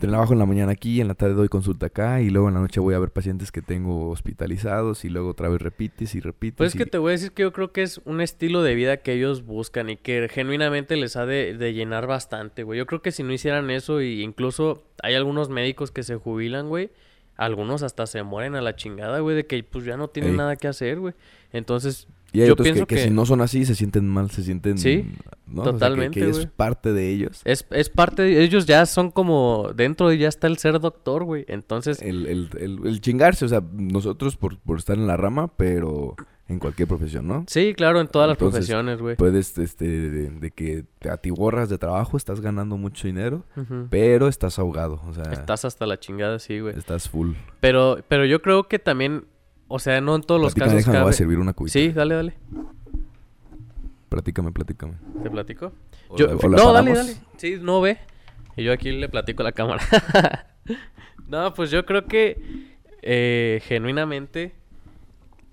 trabajo en la mañana aquí, en la tarde doy consulta acá y luego en la noche voy a ver pacientes que tengo hospitalizados y luego otra vez repites y repites. Pues es y- que te voy a decir que yo creo que es un estilo de vida que ellos buscan y que genuinamente les ha de, de llenar bastante, güey. Yo creo que si no hicieran eso, y incluso hay algunos médicos que se jubilan, güey. Algunos hasta se mueren a la chingada, güey, de que pues ya no tienen Ey. nada que hacer, güey. Entonces, Y hay yo otros que, pienso que que, si no son así se sienten mal, se sienten... Sí, ¿no? O sea, que- totalmente, que, es parte de ellos. es, es parte de ellos ya son como dentro de ya está el ser doctor, güey. Entonces, El, el, el, el chingarse, o sea, nosotros por, por estar en la rama, pero en cualquier profesión, ¿no? sí, claro, en todas las profesiones, güey. Puedes, este, de, de que te atiborras de trabajo, estás ganando mucho dinero, pero estás ahogado, o sea, Estás hasta la chingada, sí, güey. estás full. Pero, pero yo creo que también, o sea, no en todos los casos déjame, voy a cabe- servir una cubita. Sí, dale, dale. Platícame, platícame. ¿Te platico? O Yo- la- o la no, dale, dale. Sí, no ve. Y yo aquí le platico a la cámara. no, pues yo creo que eh, genuinamente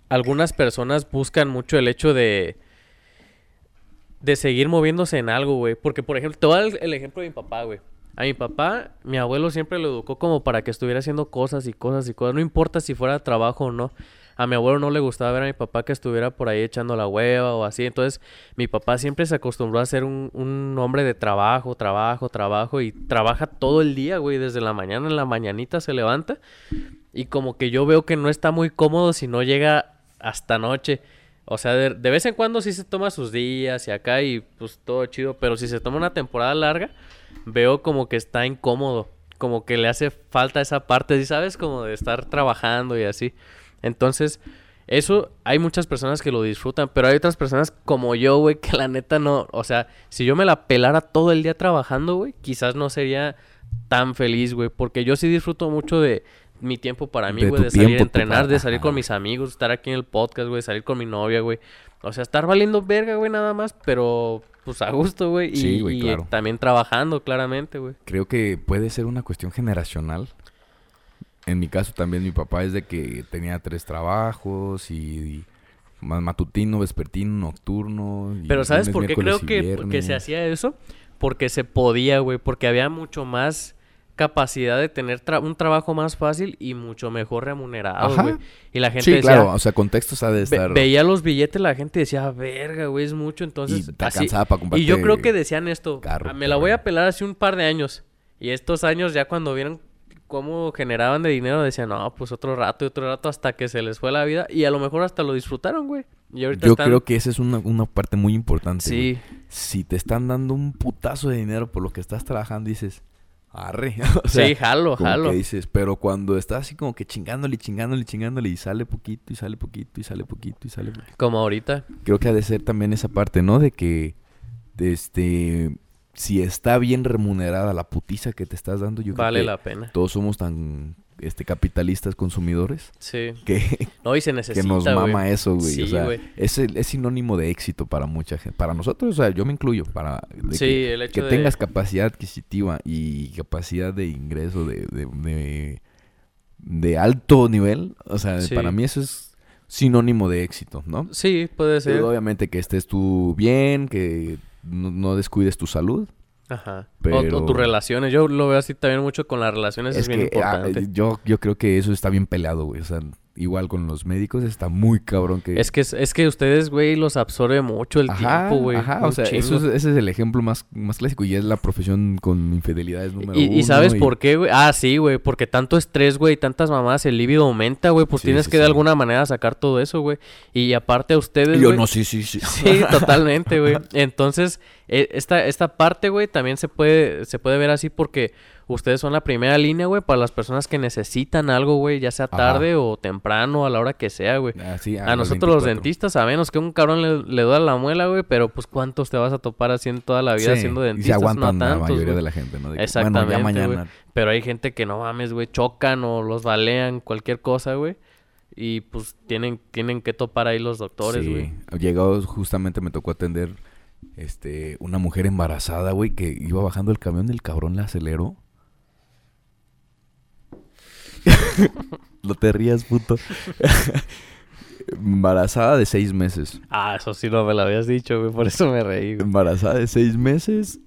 algunas personas buscan mucho el hecho de de seguir moviéndose en algo, güey. Porque, por ejemplo, te voy a dar el, el ejemplo de mi papá, güey. A mi papá, mi abuelo siempre lo educó como para que estuviera haciendo cosas y cosas y cosas. No importa si fuera trabajo o no. A mi abuelo no le gustaba ver a mi papá que estuviera por ahí echando la hueva o así. Entonces, mi papá siempre se acostumbró a ser un, un hombre de trabajo, trabajo, trabajo. Y trabaja todo el día, güey. Desde la mañana, en la mañanita se levanta. Y como que yo veo que no está muy cómodo si no llega hasta noche. O sea, de, de vez en cuando sí se toma sus días y acá y pues todo chido. Pero si se toma una temporada larga, veo como que está incómodo. Como que le hace falta esa parte, ¿sí sabes? Como de estar trabajando y así. Entonces, eso hay muchas personas que lo disfrutan, pero hay otras personas como yo, güey, que la neta no. O sea, si yo me la pelara todo el día trabajando, güey, quizás no sería tan feliz, güey. Porque yo sí disfruto mucho de mi tiempo para mí, De güey, tu de salir a entrenar, de salir con mis amigos, estar aquí en el podcast, güey, salir con mi novia, güey. O sea, estar valiendo verga, güey, nada más, pero pues a gusto, güey. Y, Sí, güey, y, claro. también trabajando, claramente, güey. Creo que puede ser una cuestión generacional. En mi caso también mi papá es de que tenía tres trabajos y, y ma- matutino, vespertino, nocturno. y Pero ¿sabes por qué creo y que, que se hacía eso? Porque se podía, güey, porque había mucho más capacidad de tener tra- un trabajo más fácil y mucho mejor remunerado, güey. Y la gente Sí, decía, claro, o sea, contextos ha de ve- estar... veía los billetes, la gente decía, verga, güey, es mucho, entonces... y te así- para Y yo creo que decían esto, carro, "Ah, me la voy perro". a pelar hace un par de años. Y estos años ya cuando vieron cómo generaban de dinero, decían, no, pues otro rato y otro rato hasta que se les fue la vida. Y a lo mejor hasta lo disfrutaron, güey. Y ahorita Yo están... creo que esa es una, una parte muy importante. Sí, Si te están dando un putazo de dinero por lo que estás trabajando, dices, arre. o sea, sí, jalo, como jalo. que dices, pero cuando estás así como que chingándole, chingándole, chingándole y sale poquito y sale poquito y sale poquito y sale poquito. Como ahorita. Creo que ha de ser también esa parte, ¿no? De que, este, si está bien remunerada la putiza que te estás dando, yo Vale creo que la pena. todos somos tan, este, capitalistas consumidores Sí. que, No, y se que necesita, nos güey. mama eso, güey. Sí, o sea, es, es sinónimo de éxito para mucha gente. Para nosotros, o sea, yo me incluyo, para Sí, que, el hecho que de... tengas capacidad adquisitiva y capacidad de ingreso de, de, de, de alto nivel, o sea, Sí. para mí eso es sinónimo de éxito, ¿no? Sí, puede ser. Obviamente que estés tú bien, que no, no descuides tu salud. Ajá. O- Pero- O, tus relaciones. Yo lo veo así también mucho con las relaciones. Es, es bien que ah, importante. yo, yo creo que eso está bien peleado, güey. O sea, igual con los médicos está muy cabrón que... Es que, es, que ustedes, güey, los absorbe mucho el Ajá, tiempo, güey. Ajá, o sea, eso es- ese es el ejemplo más, más clásico y es la profesión con infidelidades número Y, uno. y sabes por qué, güey? Ah, sí, güey. Porque tanto estrés, güey, tantas mamadas, el líbido aumenta, güey. Pues Sí, tienes sí, que de alguna manera sacar todo eso, güey. Y aparte a ustedes, Yo no, sí, sí, sí. Sí, totalmente, güey. Entonces, e- esta, esta parte, güey, también se puede, se puede ver así porque ustedes son la primera línea, güey, para las personas que necesitan algo, güey, ya sea Ajá. tarde o temprano, a la hora que sea, güey. Así, A nosotros los 24. dentistas, a menos que un cabrón le, le duela la muela, güey, pero pues cuántos te vas a topar haciendo toda la vida Sí, siendo y se aguantan no la tantos, mayoría güey. de la gente, ¿no? De que, Exactamente, Bueno, ya. Pero hay gente que no mames, güey, chocan o los balean, cualquier cosa, güey. Y pues tienen, tienen que topar ahí los doctores, güey. Sí, llegado justamente me tocó atender este una mujer embarazada, güey, que iba bajando el camión el cabrón la aceleró. no te rías, puto. embarazada de seis meses. Ah, eso sí no me lo habías dicho, güey, por eso me reí, güey. Embarazada de seis meses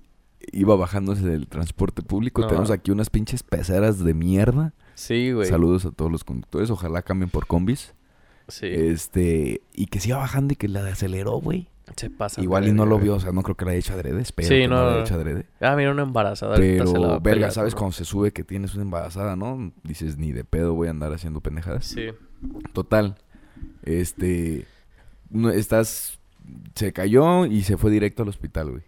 iba bajándose del transporte público. No. Tenemos aquí unas pinches peceras de mierda. Sí, güey. Saludos a todos los conductores. Ojalá cambien por combis. Sí. Este, y que se iba bajando y que la aceleró, güey. Se pasa. Igual y no lo vio, o sea, no creo que la haya hecho adrede, espero Sí, que no, no, la haya hecho adrede. Ah, mira, una embarazada. ahorita se la va Pero, a verga, ¿sabes ¿no? cuando se sube que tienes una embarazada, no? Dices, ni de pedo voy a andar haciendo pendejadas. Sí. Total. Este. No, estás. Se cayó y se fue directo al hospital, güey.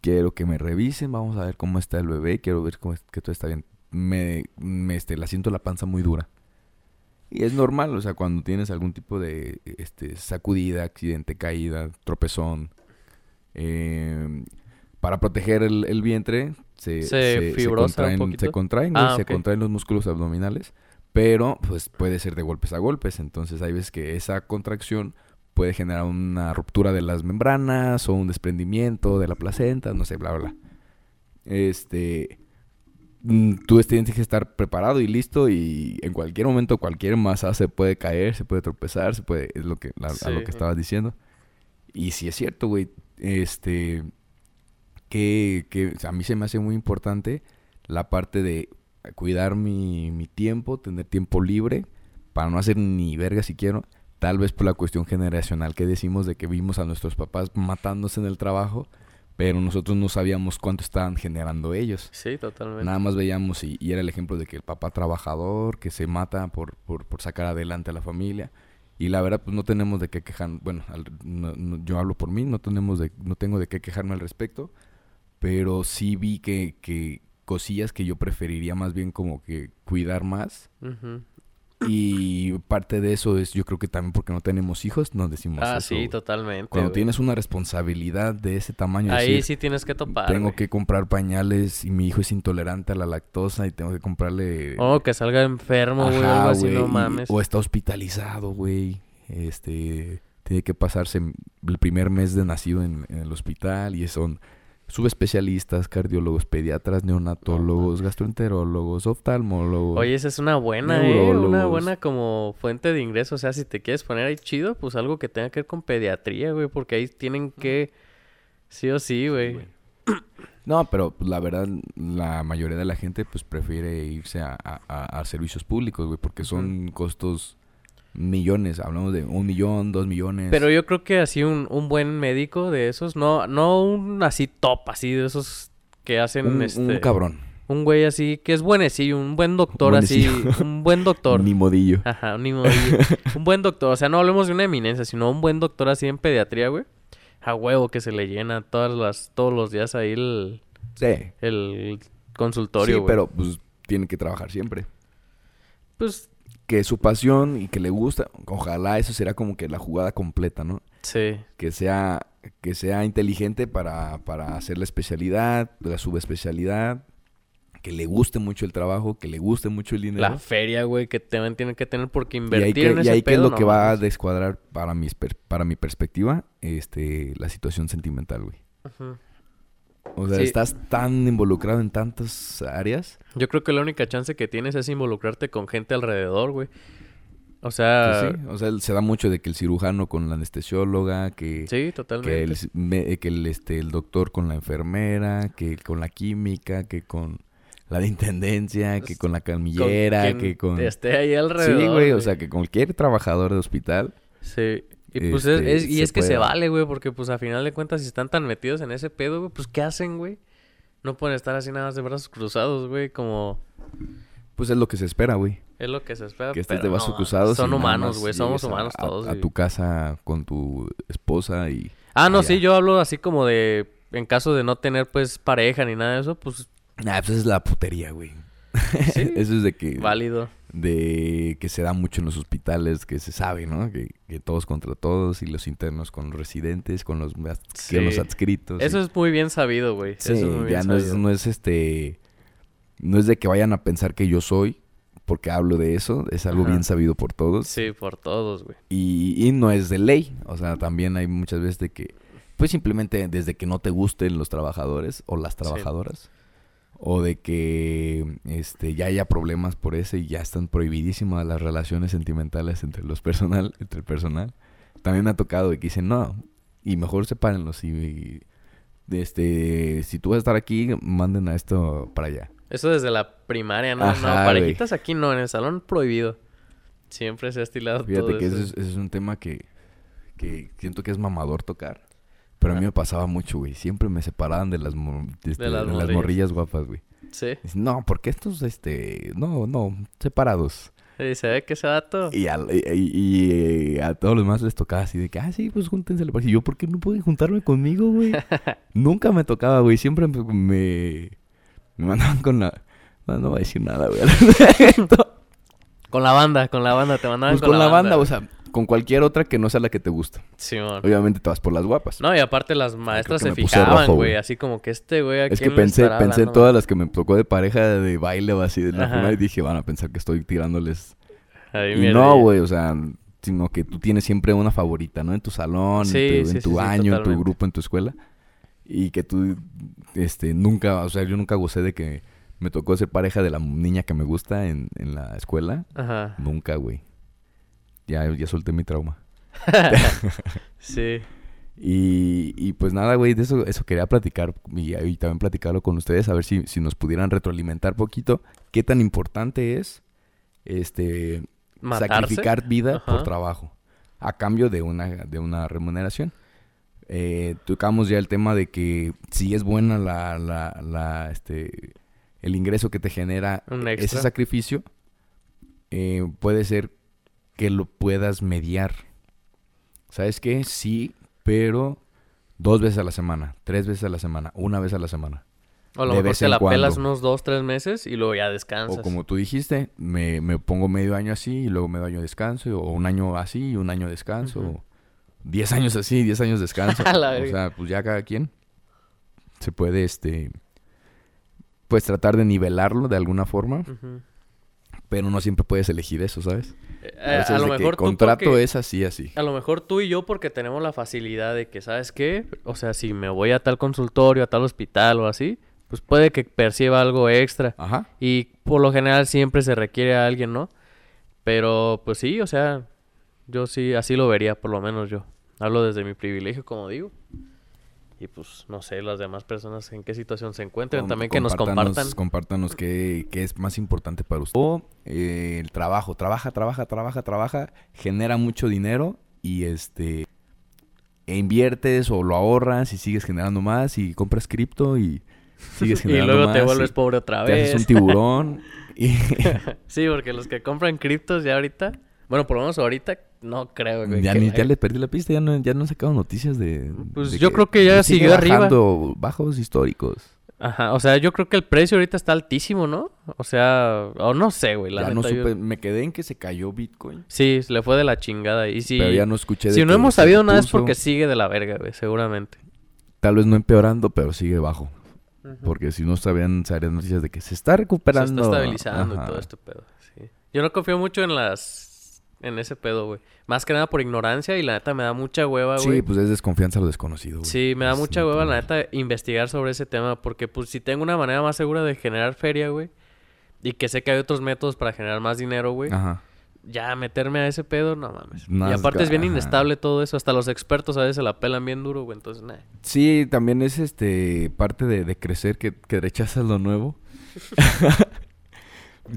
Quiero que me revisen, vamos a ver cómo está el bebé, quiero ver cómo es- que todo está bien. Me, me este, la siento la panza muy dura. Y es normal, o sea, cuando tienes algún tipo de este, sacudida, accidente, caída, tropezón. eh, para proteger el, el vientre, se, Se contraen, se contraen, Ah, se contraen los músculos abdominales. Pero, pues, puede ser de golpes a golpes. Entonces, hay veces que esa contracción puede generar una ruptura de las membranas o un desprendimiento de la placenta, no sé, bla, bla, bla. Este... mm, Tú tienes que estar preparado y listo y en cualquier momento cualquier masa se puede caer, se puede tropezar, se puede... Es lo que, la- a lo que estabas diciendo. Y si es cierto, güey. Este... Que, que a mí se me hace muy importante la parte de cuidar mi, mi tiempo, tener tiempo libre para no hacer ni verga si quiero. Tal vez por la cuestión generacional que decimos de que vimos a nuestros papás matándose en el trabajo, pero nosotros no sabíamos cuánto estaban generando ellos. Sí, totalmente. Nada más veíamos y, y era el ejemplo de que el papá trabajador que se mata por, por, por sacar adelante a la familia. Y la verdad, pues no tenemos de qué quejar. Bueno, al- no- no- yo hablo por mí, no tenemos de, no tengo de qué quejarme al respecto. Pero sí vi que, que cosillas que yo preferiría más bien como que cuidar más. Ujú. Y parte de eso es, yo creo que también porque no tenemos hijos, nos decimos Ah, eso, sí, totalmente. Cuando tienes una responsabilidad de ese tamaño, Ahí decir, sí tienes que topar. tengo que comprar pañales y mi hijo es intolerante a la lactosa y tengo que comprarle... Oh, que salga enfermo, güey, algo así, no y- mames. O está hospitalizado, güey. Este, tiene que pasarse el primer mes de nacido en, en el hospital y son subespecialistas, cardiólogos, pediatras, neonatólogos, gastroenterólogos, oftalmólogos. Oye, esa es una buena, ¿eh? Una buena como fuente de ingreso. O sea, si te quieres poner ahí chido, pues algo que tenga que ver con pediatría, güey. Porque ahí tienen que... Sí o sí, güey. No, pero pues, la verdad, la mayoría de la gente pues prefiere irse a, a- a- a servicios públicos, güey, porque son costos millones. Hablamos de un millón, dos millones. Pero yo creo que así un, un buen médico de esos, no, no un así top, así de esos que hacen un, este... un cabrón. Un güey así que es buenecillo, un buen doctor así, un buen doctor. Ni modillo. Ajá, un, modillo. un buen doctor, o sea, no hablemos de una eminencia, sino un buen doctor así en pediatría, güey. A huevo que se le llena todas las, todos los días ahí el, Sí. el consultorio, Sí, güey. pero pues tiene que trabajar siempre. Pues, Que es su pasión y que le gusta. Ojalá eso será como que la jugada completa, ¿no? sí. Que sea, que sea inteligente para, para hacer la especialidad, la subespecialidad. Que le guste mucho el trabajo, que le guste mucho el dinero. La feria, güey, que te tienen que tener porque y invertir que, en y ese ahí que es lo no que va a descuadrar para, mis per- para mi perspectiva, este, la situación sentimental, güey. Ujú. O sea, Sí. estás tan involucrado en tantas áreas. Yo creo que la única chance que tienes es involucrarte con gente alrededor, güey. O sea, pues sí, o sea, se da mucho de que el cirujano con la anestesióloga, que, sí, que, totalmente. el, me- que el, este, el doctor con la enfermera, que con la química, que con la de intendencia, que con la Con camillera, quien que con... esté ahí alrededor. Sí, güey, o sea, que cualquier trabajador de hospital. Sí. Y pues es, este, es- y es que se vale, güey, porque pues a final de cuentas si están tan metidos en ese pedo, güey, pues ¿qué hacen, güey? No pueden estar así nada más de brazos cruzados, güey, como Pues es lo que se espera, güey. es lo que se espera. Que estés de brazos no, cruzados. Son humanos, güey, somos a- humanos a- todos. A, y- tu casa con tu esposa y... Ah, no, allá. sí, yo hablo así como de en caso de no tener pues pareja ni nada de eso, pues Nah, pues es la putería, güey. Sí. Eso es de que... válido. De que se da mucho en los hospitales, que se sabe, ¿no? Que, que todos contra todos y los internos con los residentes, con los, Sí. los adscritos. Eso y- es muy bien sabido, güey. sí, Eso es muy bien ya no es, no es este, no es de que vayan a pensar que yo soy, porque hablo de eso, es algo Ajá. bien sabido por todos. Sí, por todos, güey. Y, y no es de ley, o sea, también hay muchas veces de que, pues simplemente desde que no te gusten los trabajadores o las trabajadoras, o de que este ya haya problemas por eso y ya están prohibidísimas las relaciones sentimentales entre los personal, entre el personal. También me ha tocado de que dicen, no, y mejor sepárenlos y, este, si tú vas a estar aquí, manden a esto para allá. Eso desde la primaria, ¿no? Ajá, no, parejitas aquí no, en el salón prohibido. Siempre se ha estilado Fíjate todo que eso. ese es, ese es un tema que, que siento que es mamador tocar. Pero a mí me pasaba mucho, güey. Siempre me separaban de las, este, De las de las morrillas. guapas, güey. Sí. Dicen, No, porque estos, este, no, no, separados. Y se ve que ese dato. Y, al- y- y- y a todos los demás les tocaba así de que, ah, sí, pues júntense. Y yo, ¿por qué no pueden juntarme conmigo, güey? Nunca me tocaba, güey. Siempre me, me, me mandaban con la... No, no voy a decir nada, güey. Con la banda, con la banda, te mandaban pues con, la banda, o sea, con cualquier otra que no sea la que te gusta. Simón. Obviamente te vas por las guapas. No, y aparte las maestras se fijaban, güey. Así como que este, güey, ¿a Es que pensé, pensé en todas las que me tocó de pareja de baile o así de la primaria y dije, van a pensar que estoy tirándoles. Ahí Y no, güey, o sea, sino que tú tienes siempre una favorita, ¿no? En tu salón, Sí, en tu, sí, en tu sí, sí, año, en tu grupo, en tu escuela. Y que tú, este, nunca, o sea, yo nunca gocé de que me tocó ser pareja de la niña que me gusta en, en la escuela. Ajá. Nunca, güey. Ya, ya solté mi trauma. Sí. Y, y pues nada, güey, de eso, eso quería platicar y, y también platicarlo con ustedes, a ver si, si nos pudieran retroalimentar poquito. ¿Qué tan importante es este Matarse. sacrificar vida por trabajo a cambio de una, de una remuneración? Eh, tocamos ya el tema de que si es buena la, la, la, este, el ingreso que te genera ese sacrificio, eh, puede ser que lo puedas mediar. ¿Sabes qué? Sí, pero dos veces a la semana, tres veces a la semana, una vez a la semana. O a lo de mejor te la pelas unos dos, tres meses y luego ya descansas. O como tú dijiste, me, me pongo medio año así y luego medio año descanso, o un año así y un año descanso, o diez años así, diez años descanso. A la o sea, pues ya cada quien se puede, este, pues tratar de nivelarlo de alguna forma, pero no siempre puedes elegir eso, ¿sabes? Eh, A lo mejor tú contrato porque- es así, así. A lo mejor tú y yo porque tenemos la facilidad de que, ¿sabes qué? O sea, si me voy a tal consultorio, a tal hospital o así, pues puede que perciba algo extra. Ajá. Y por lo general siempre se requiere a alguien, ¿no? Pero pues sí, o sea, yo sí, así lo vería, por lo menos yo. Hablo desde mi privilegio, como digo. Y pues no sé las demás personas en qué situación se encuentren. Com- También que nos compartan. Compártanos qué, qué es más importante para usted. O, eh, el trabajo. Trabaja, trabaja, trabaja, trabaja. Genera mucho dinero y este... e inviertes o lo ahorras y sigues generando más y compras cripto y sigues y generando luego te más vuelves y pobre otra te haces vez. un tiburón. y sí, porque los que compran criptos ya ahorita, bueno, por lo menos ahorita, no creo, güey. ya, que ni, la- ya le perdí la pista. Ya no, ya no han sacado noticias de... Pues de yo creo que ya sigue siguió arriba. bajando, Bajos históricos. Ajá, o sea, yo creo que el precio ahorita está altísimo, ¿no? O sea, o no sé, güey, la ya neta. no yo- supe... Me quedé en que se cayó Bitcoin. Sí, le fue de la chingada. Y si, Pero ya no escuché de si no hemos se sabido nada es porque sigue de la verga, güey, seguramente. Tal vez no empeorando, pero sigue bajo. Porque si no sabían, sabrían noticias de que se está Se recuperando. está estabilizando y todo este pedo, sí. Yo no confío mucho en las... En ese pedo, güey. Más que nada por ignorancia y la neta me da mucha hueva, güey. Sí, pues es desconfianza a lo desconocido. güey. Sí, me da Es mucha hueva, la neta, investigar sobre ese tema. Porque, pues, si tengo una manera más segura de generar feria, güey. Y que sé que hay otros métodos para generar más dinero, güey. Ajá. Ya meterme a ese pedo, no mames. No, y aparte es bien ajá. inestable todo eso. Hasta los expertos a veces se la pelan bien duro, güey. Entonces, nah. Sí, también es este parte de, de crecer que, que rechazas lo nuevo.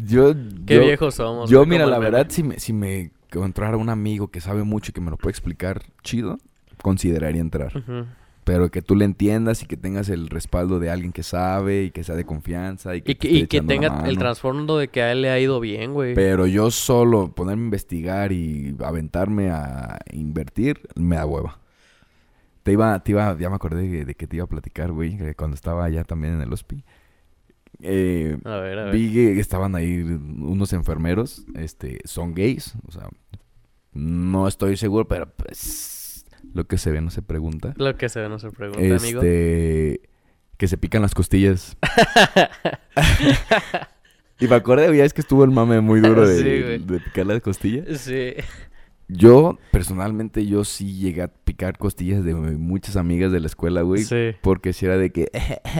yo, Qué yo- viejos somos. Yo, mira, la verdad, si me, si me encontrara un amigo que sabe mucho y que me lo puede explicar chido, consideraría entrar. Pero que tú le entiendas y que tengas el respaldo de alguien que sabe y que sea de confianza y que, Y que, y que tenga el trasfondo de que a él le ha ido bien, güey. Pero yo solo ponerme a investigar y aventarme a invertir, me da hueva. Te iba, te iba, ya me acordé de, de que te iba a platicar, güey, que cuando estaba allá también en el hospi. Eh, A ver, a ver. vi que estaban ahí unos enfermeros, este, son gays, o sea, no estoy seguro, pero pues lo que se ve no se pregunta. Lo que se ve no se pregunta, amigo. Este, que se pican las costillas. y me acordé, ya es que estuvo el mame muy duro de, Sí, de picar las costillas. Sí. Yo, personalmente, yo sí llegué a picar costillas de muchas amigas de la escuela, güey. Sí. Porque si era de que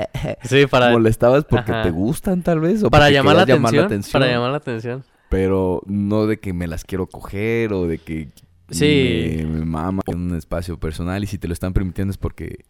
Sí, para, molestabas porque Ajá. te gustan, tal vez. O para llamar la, atención, Para llamar la atención. Pero no de que me las quiero coger o de que Sí. me, me mama en un espacio personal. Y si te lo están permitiendo es porque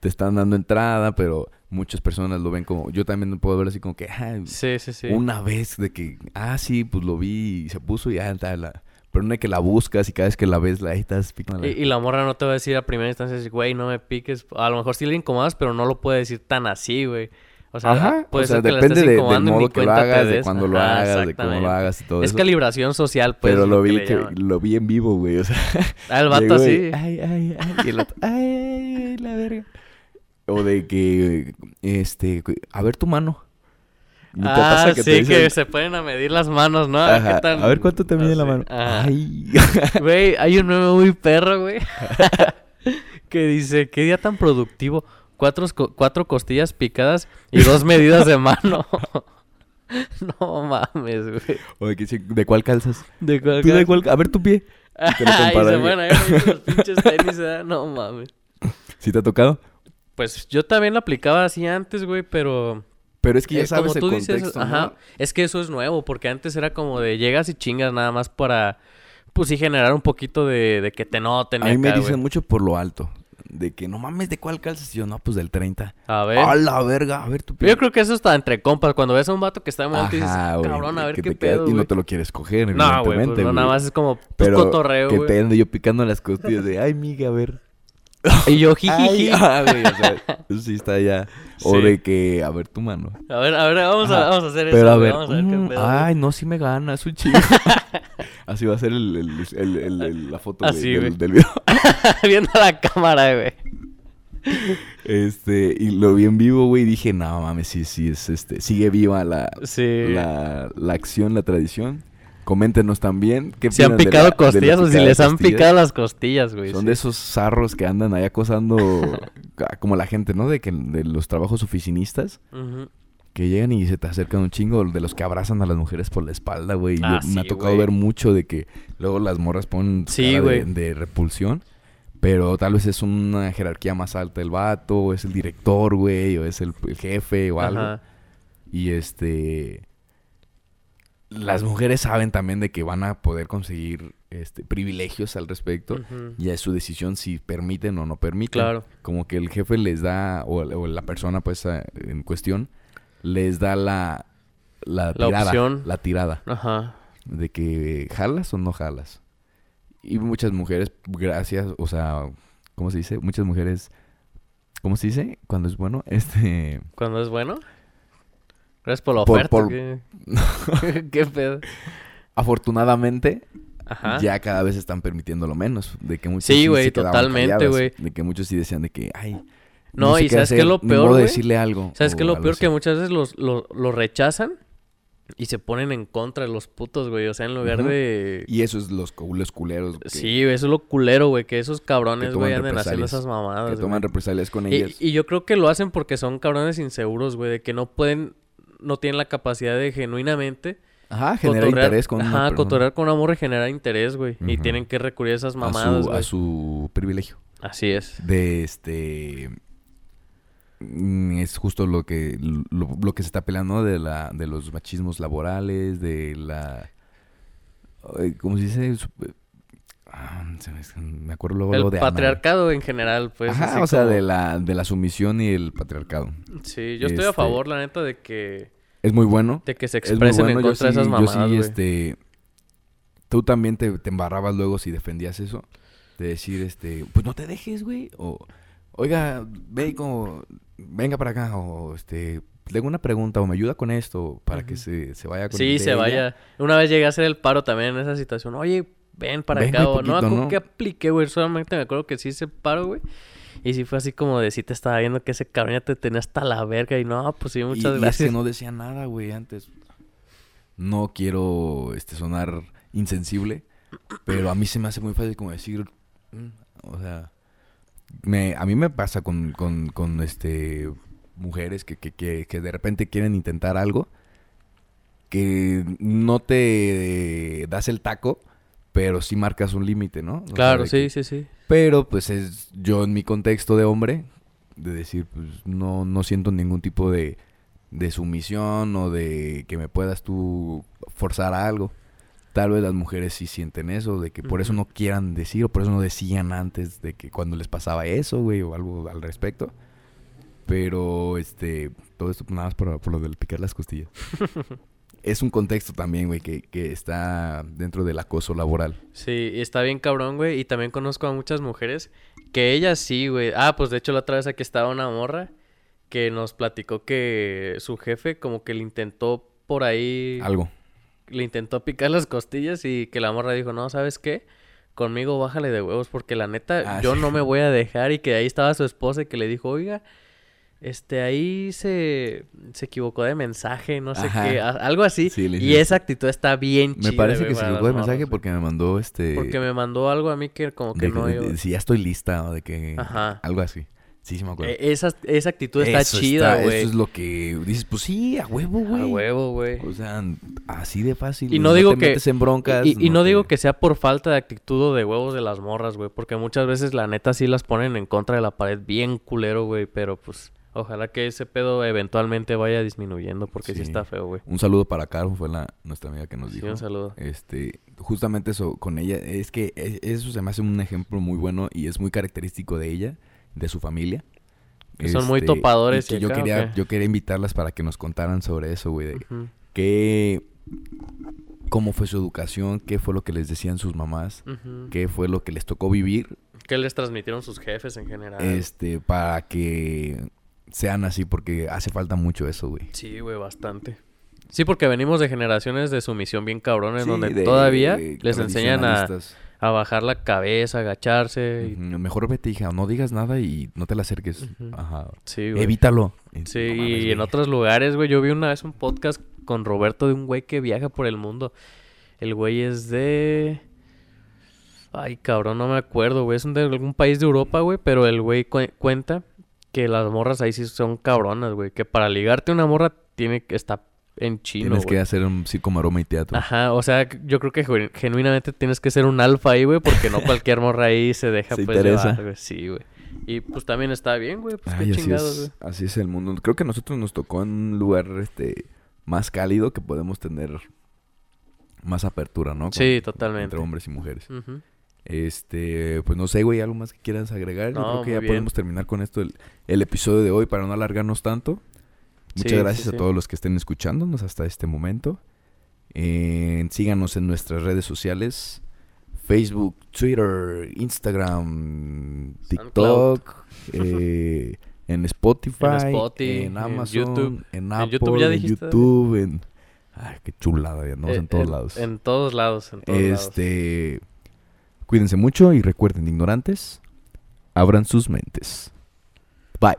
te están dando entrada, pero muchas personas lo ven como, yo también puedo ver así como que, ah, Sí, sí, sí. una vez de que, ah, sí, pues lo vi y se puso y ya está la... Pero no es que la buscas y cada vez que la ves, la estás picando. Y, y la morra no te va a decir a primera instancia, güey, no me piques. A lo mejor sí le incomodas, pero no lo puede decir tan así, güey. O sea, Ajá, puede o sea, ser que la depende estés de- del modo que lo hagas, de des. cuándo lo Ajá, hagas, de cómo lo hagas y todo Es eso. calibración social, pues. pero lo vi que, lo vi en vivo, güey, o sea... Ah, el vato así. Ay, ay, ay, y el otro, ay, la verga. O de que, este, a ver tu mano. ¿No te Ah, pasa que sí, te dicen, que se pueden a medir las manos, ¿no? A ver qué tan- a ver cuánto te mide la así. mano. Ajá. Ay. Güey, hay un meme muy perro, güey. que dice, qué día tan productivo. Cuatro, cuatro costillas picadas y dos medidas de mano. no mames, güey. O de que dice, ¿de cuál calzas? ¿De cuál- ¿Tú de cuál? A ver tu pie. Ay, se van a ver ahí los pinches tenis, ¿verdad? No mames. ¿Sí te ha tocado? Pues yo también lo aplicaba así antes, güey, pero... Pero es que ya eh, sabes el como dices, contexto, ajá, ¿no? es que eso es nuevo, porque antes era como de llegas y chingas nada más para, pues sí, generar un poquito de, de que te noten. A mí me dicen mucho por lo alto. De que no mames, ¿de cuál calzas? Y yo, no, pues del 30. A ver. ¡A la verga! A ver tu pie. Yo creo que eso está entre compas. Cuando ves a un vato que está muy alto y dices, Ajá, cabrón, a ver que qué te pedo, Y no güey". te lo quieres coger, No, pues, evidentemente, no, nada más es como pues, Pero cotorreo, que güey. te ando yo picando las costillas de, ay, miga, a ver. Y yo, Ay, jijiji. ah, güey, o sea, eso sí está ya. O Sí. de que, a ver tu mano. A ver, a ver, vamos, a, vamos a hacer eso. Pero a güey, ver, Vamos a ver qué pedo. güey. ay, no, sí me gana, soy chido. Así va a ser el, el, el- el- el- la foto Así, del, del video. Viendo la cámara, güey. Este, y lo vi en vivo, güey, y dije, no mames, sí, sí, es este, sigue viva la, Sí. la, la acción, la tradición. Coméntenos también. ¿qué Si han picado la- costillas o si les han costillas? picado las costillas, güey. Son sí. de esos zarros que andan ahí acosando como la gente, ¿no? De que de los trabajos oficinistas que llegan y se te acercan un chingo de los que abrazan a las mujeres por la espalda, güey. Ah, me ha tocado güey. ver mucho de que luego las morras ponen Sí, cara de, repulsión, pero tal vez es una jerarquía más alta el vato, o es el director, güey, o es el, el jefe o algo. Ajá. Y este las mujeres saben también de que van a poder conseguir este privilegios al respecto. Ujú. Ya es su decisión si permiten o no permiten. Claro. Como que el jefe les da, o, o la persona pues a- en cuestión, les da la, la La tirada. opción. La tirada. Ajá. De que jalas o no jalas. Y muchas mujeres, gracias, o sea, ¿cómo se dice? Muchas mujeres, ¿cómo se dice? Cuando es bueno, este... Cuando es bueno. Gracias por la Por- oferta. por- ¿qué? ¿Qué pedo? Afortunadamente, Ajá. ya cada vez están permitiéndolo menos. De que muchos Sí, güey, totalmente, güey. De que muchos sí decían de que, ay... No, sé y ¿sabes qué es hacer, lo ni peor, güey? decirle algo. ¿Sabes qué es lo peor? así. Que muchas veces los, los, los rechazan y se ponen en contra de los putos, güey. O sea, en lugar de... Y eso es los, los culeros. Que, Sí, eso es lo culero, güey. Que esos cabrones, güey, anden haciendo esas mamadas. que toman represalias con Y, ellas. y yo creo que lo hacen porque son cabrones inseguros, güey. De que no pueden... No tienen la capacidad de genuinamente... Ajá, genera cotorrear- interés con una Ajá, persona. cotorrear con amor y generar interés, güey. Y Ujú. tienen que recurrir a esas a mamadas, su, güey. a su privilegio. Así es. De este... mm, Es justo lo que lo, lo que se está peleando ¿no? de la de los machismos laborales, de la ¿cómo se dice? Ah, me, acuerdo luego, luego El de Ana. patriarcado en general, pues. Ajá, así o sea, como- de la de la sumisión y el patriarcado. Sí, yo estoy a este- favor, la neta, de que... Es muy bueno. De que se expresen bueno, en yo contra de sí- esas yo mamadas, sí, güey. este, tú también te, te embarrabas luego si defendías eso, de decir, este, pues no te dejes, güey, o, oiga, ve como, venga para acá, o, este, tengo una pregunta, o me ayuda con esto, para que se, se vaya con Sí, se ella. vaya. Una vez llegué a hacer el paro también en esa situación. Oye, ven para Ven acá. o no ¿no? qué apliqué, güey. Solamente me acuerdo que sí hice paro, güey. Y sí fue así como de sí te estaba viendo que ese cabrón ya te tenía hasta la verga. Y no, pues sí, Y- muchas y, es gracias. que no decía nada, güey, antes. No quiero, este, sonar insensible, pero a mí se me hace muy fácil como decir, mm, o sea, me, a mí me pasa con, con, con este, mujeres que, que, que, que de repente quieren intentar algo, que no te das el taco, pero sí marcas un límite, ¿no? O Claro, sí, que- sí, sí. pero pues es yo en mi contexto de hombre, de decir, pues no, no siento ningún tipo de, de sumisión o de que me puedas tú forzar a algo. Tal vez las mujeres sí sienten eso, de que por eso Ujú. no quieran decir o por eso no decían antes de que cuando les pasaba eso, güey, o algo al respecto. Pero, este, todo esto nada más por, por lo del picar las costillas. es un contexto también, güey, que, que está dentro del acoso laboral. Sí, y está bien cabrón, güey. Y también conozco a muchas mujeres que ellas sí, güey. Ah, pues de hecho la otra vez aquí estaba una morra que nos platicó que su jefe como que le intentó por ahí... Algo. Le intentó picar las costillas y que la morra dijo, no, ¿sabes qué? Conmigo bájale de huevos porque la neta Ah, yo sí. no me voy a dejar y que ahí estaba su esposa y que le dijo, oiga, este ahí se, se equivocó de mensaje, no sé Ajá. qué, a- algo así. Sí, y dije- esa actitud está bien chida, Me parece que se equivocó de mensaje porque me mandó este. Porque me mandó algo a mí que como que de, no de- de- si ya estoy lista o de que. Ajá. Algo así. Sí, sí me acuerdo. Eh, Esa, esa actitud está Eso chida, güey. Eso es lo que dices, pues sí, a huevo, güey. A huevo, güey. O sea, así de fácil. Y no digo te que- metes en broncas. Y, y no te- digo que sea por falta de actitud o de huevos de las morras, güey. Porque muchas veces la neta sí las ponen en contra de la pared bien culero, güey. Pero pues ojalá que ese pedo eventualmente vaya disminuyendo porque sí, Sí. está feo, güey. Un saludo para Caro, fue la, nuestra amiga que nos Sí, dijo. un saludo. Este, justamente eso con ella, es que e- eso se me hace un ejemplo muy bueno y es muy característico de ella, de su familia. Que son muy Este, topadores y que y yo acá, ¿o quería, yo quería invitarlas para que nos contaran sobre eso, güey, de qué, cómo fue su educación, qué fue lo que les decían sus mamás, qué fue lo que les tocó vivir, ¿Qué les transmitieron sus jefes en general? este, para que sean así, porque hace falta mucho eso, güey. Sí, güey, bastante. Sí, porque venimos de generaciones de sumisión bien cabrones, Sí, donde de- todavía de les enseñan a, a bajar la cabeza, agacharse. y- Mejor vete, hija, no digas nada y no te la acerques. Ajá. Sí, güey. Evítalo. Sí, No mames, y güey. en otros lugares, güey. Yo vi una vez un podcast con Roberto de un güey que viaja por el mundo. El güey es de... Ay, cabrón, no me acuerdo, güey. Es de algún país de Europa, güey. Pero el güey cue- cuenta que las morras ahí sí son cabronas, güey. Que para ligarte una morra tiene que estar en chino, Tienes que güey. hacer un circo, maroma y teatro. Ajá, o sea, yo creo que genu- genuinamente tienes que ser un alfa ahí, güey. Porque no cualquier morra ahí se deja, Se pues, interesa. llevar, güey. Sí, güey. Y pues también está bien, güey. Pues Ay, qué chingados, güey. así es el mundo. Creo que a nosotros nos tocó en un lugar este más cálido que podemos tener más apertura, ¿no? Con- Sí, totalmente. Entre hombres y mujeres. Ujú. Este, pues no sé, güey, algo más que quieras agregar. Yo creo que ya bien. podemos terminar con esto el, el episodio de hoy para no alargarnos tanto. Muchas Sí, gracias sí. a todos los que estén escuchándonos hasta este momento. Eh, síganos en nuestras redes sociales. Facebook, Twitter, Instagram, TikTok, eh, en Spotify, En Spotify, en en Amazon, YouTube. en En Apple, YouTube ya en. YouTube, en... Ay, qué chulada, ya andamos Eh, en todos lados. En todos lados, en todos lados. Cuídense mucho y recuerden, ignorantes, abran sus mentes. Bye.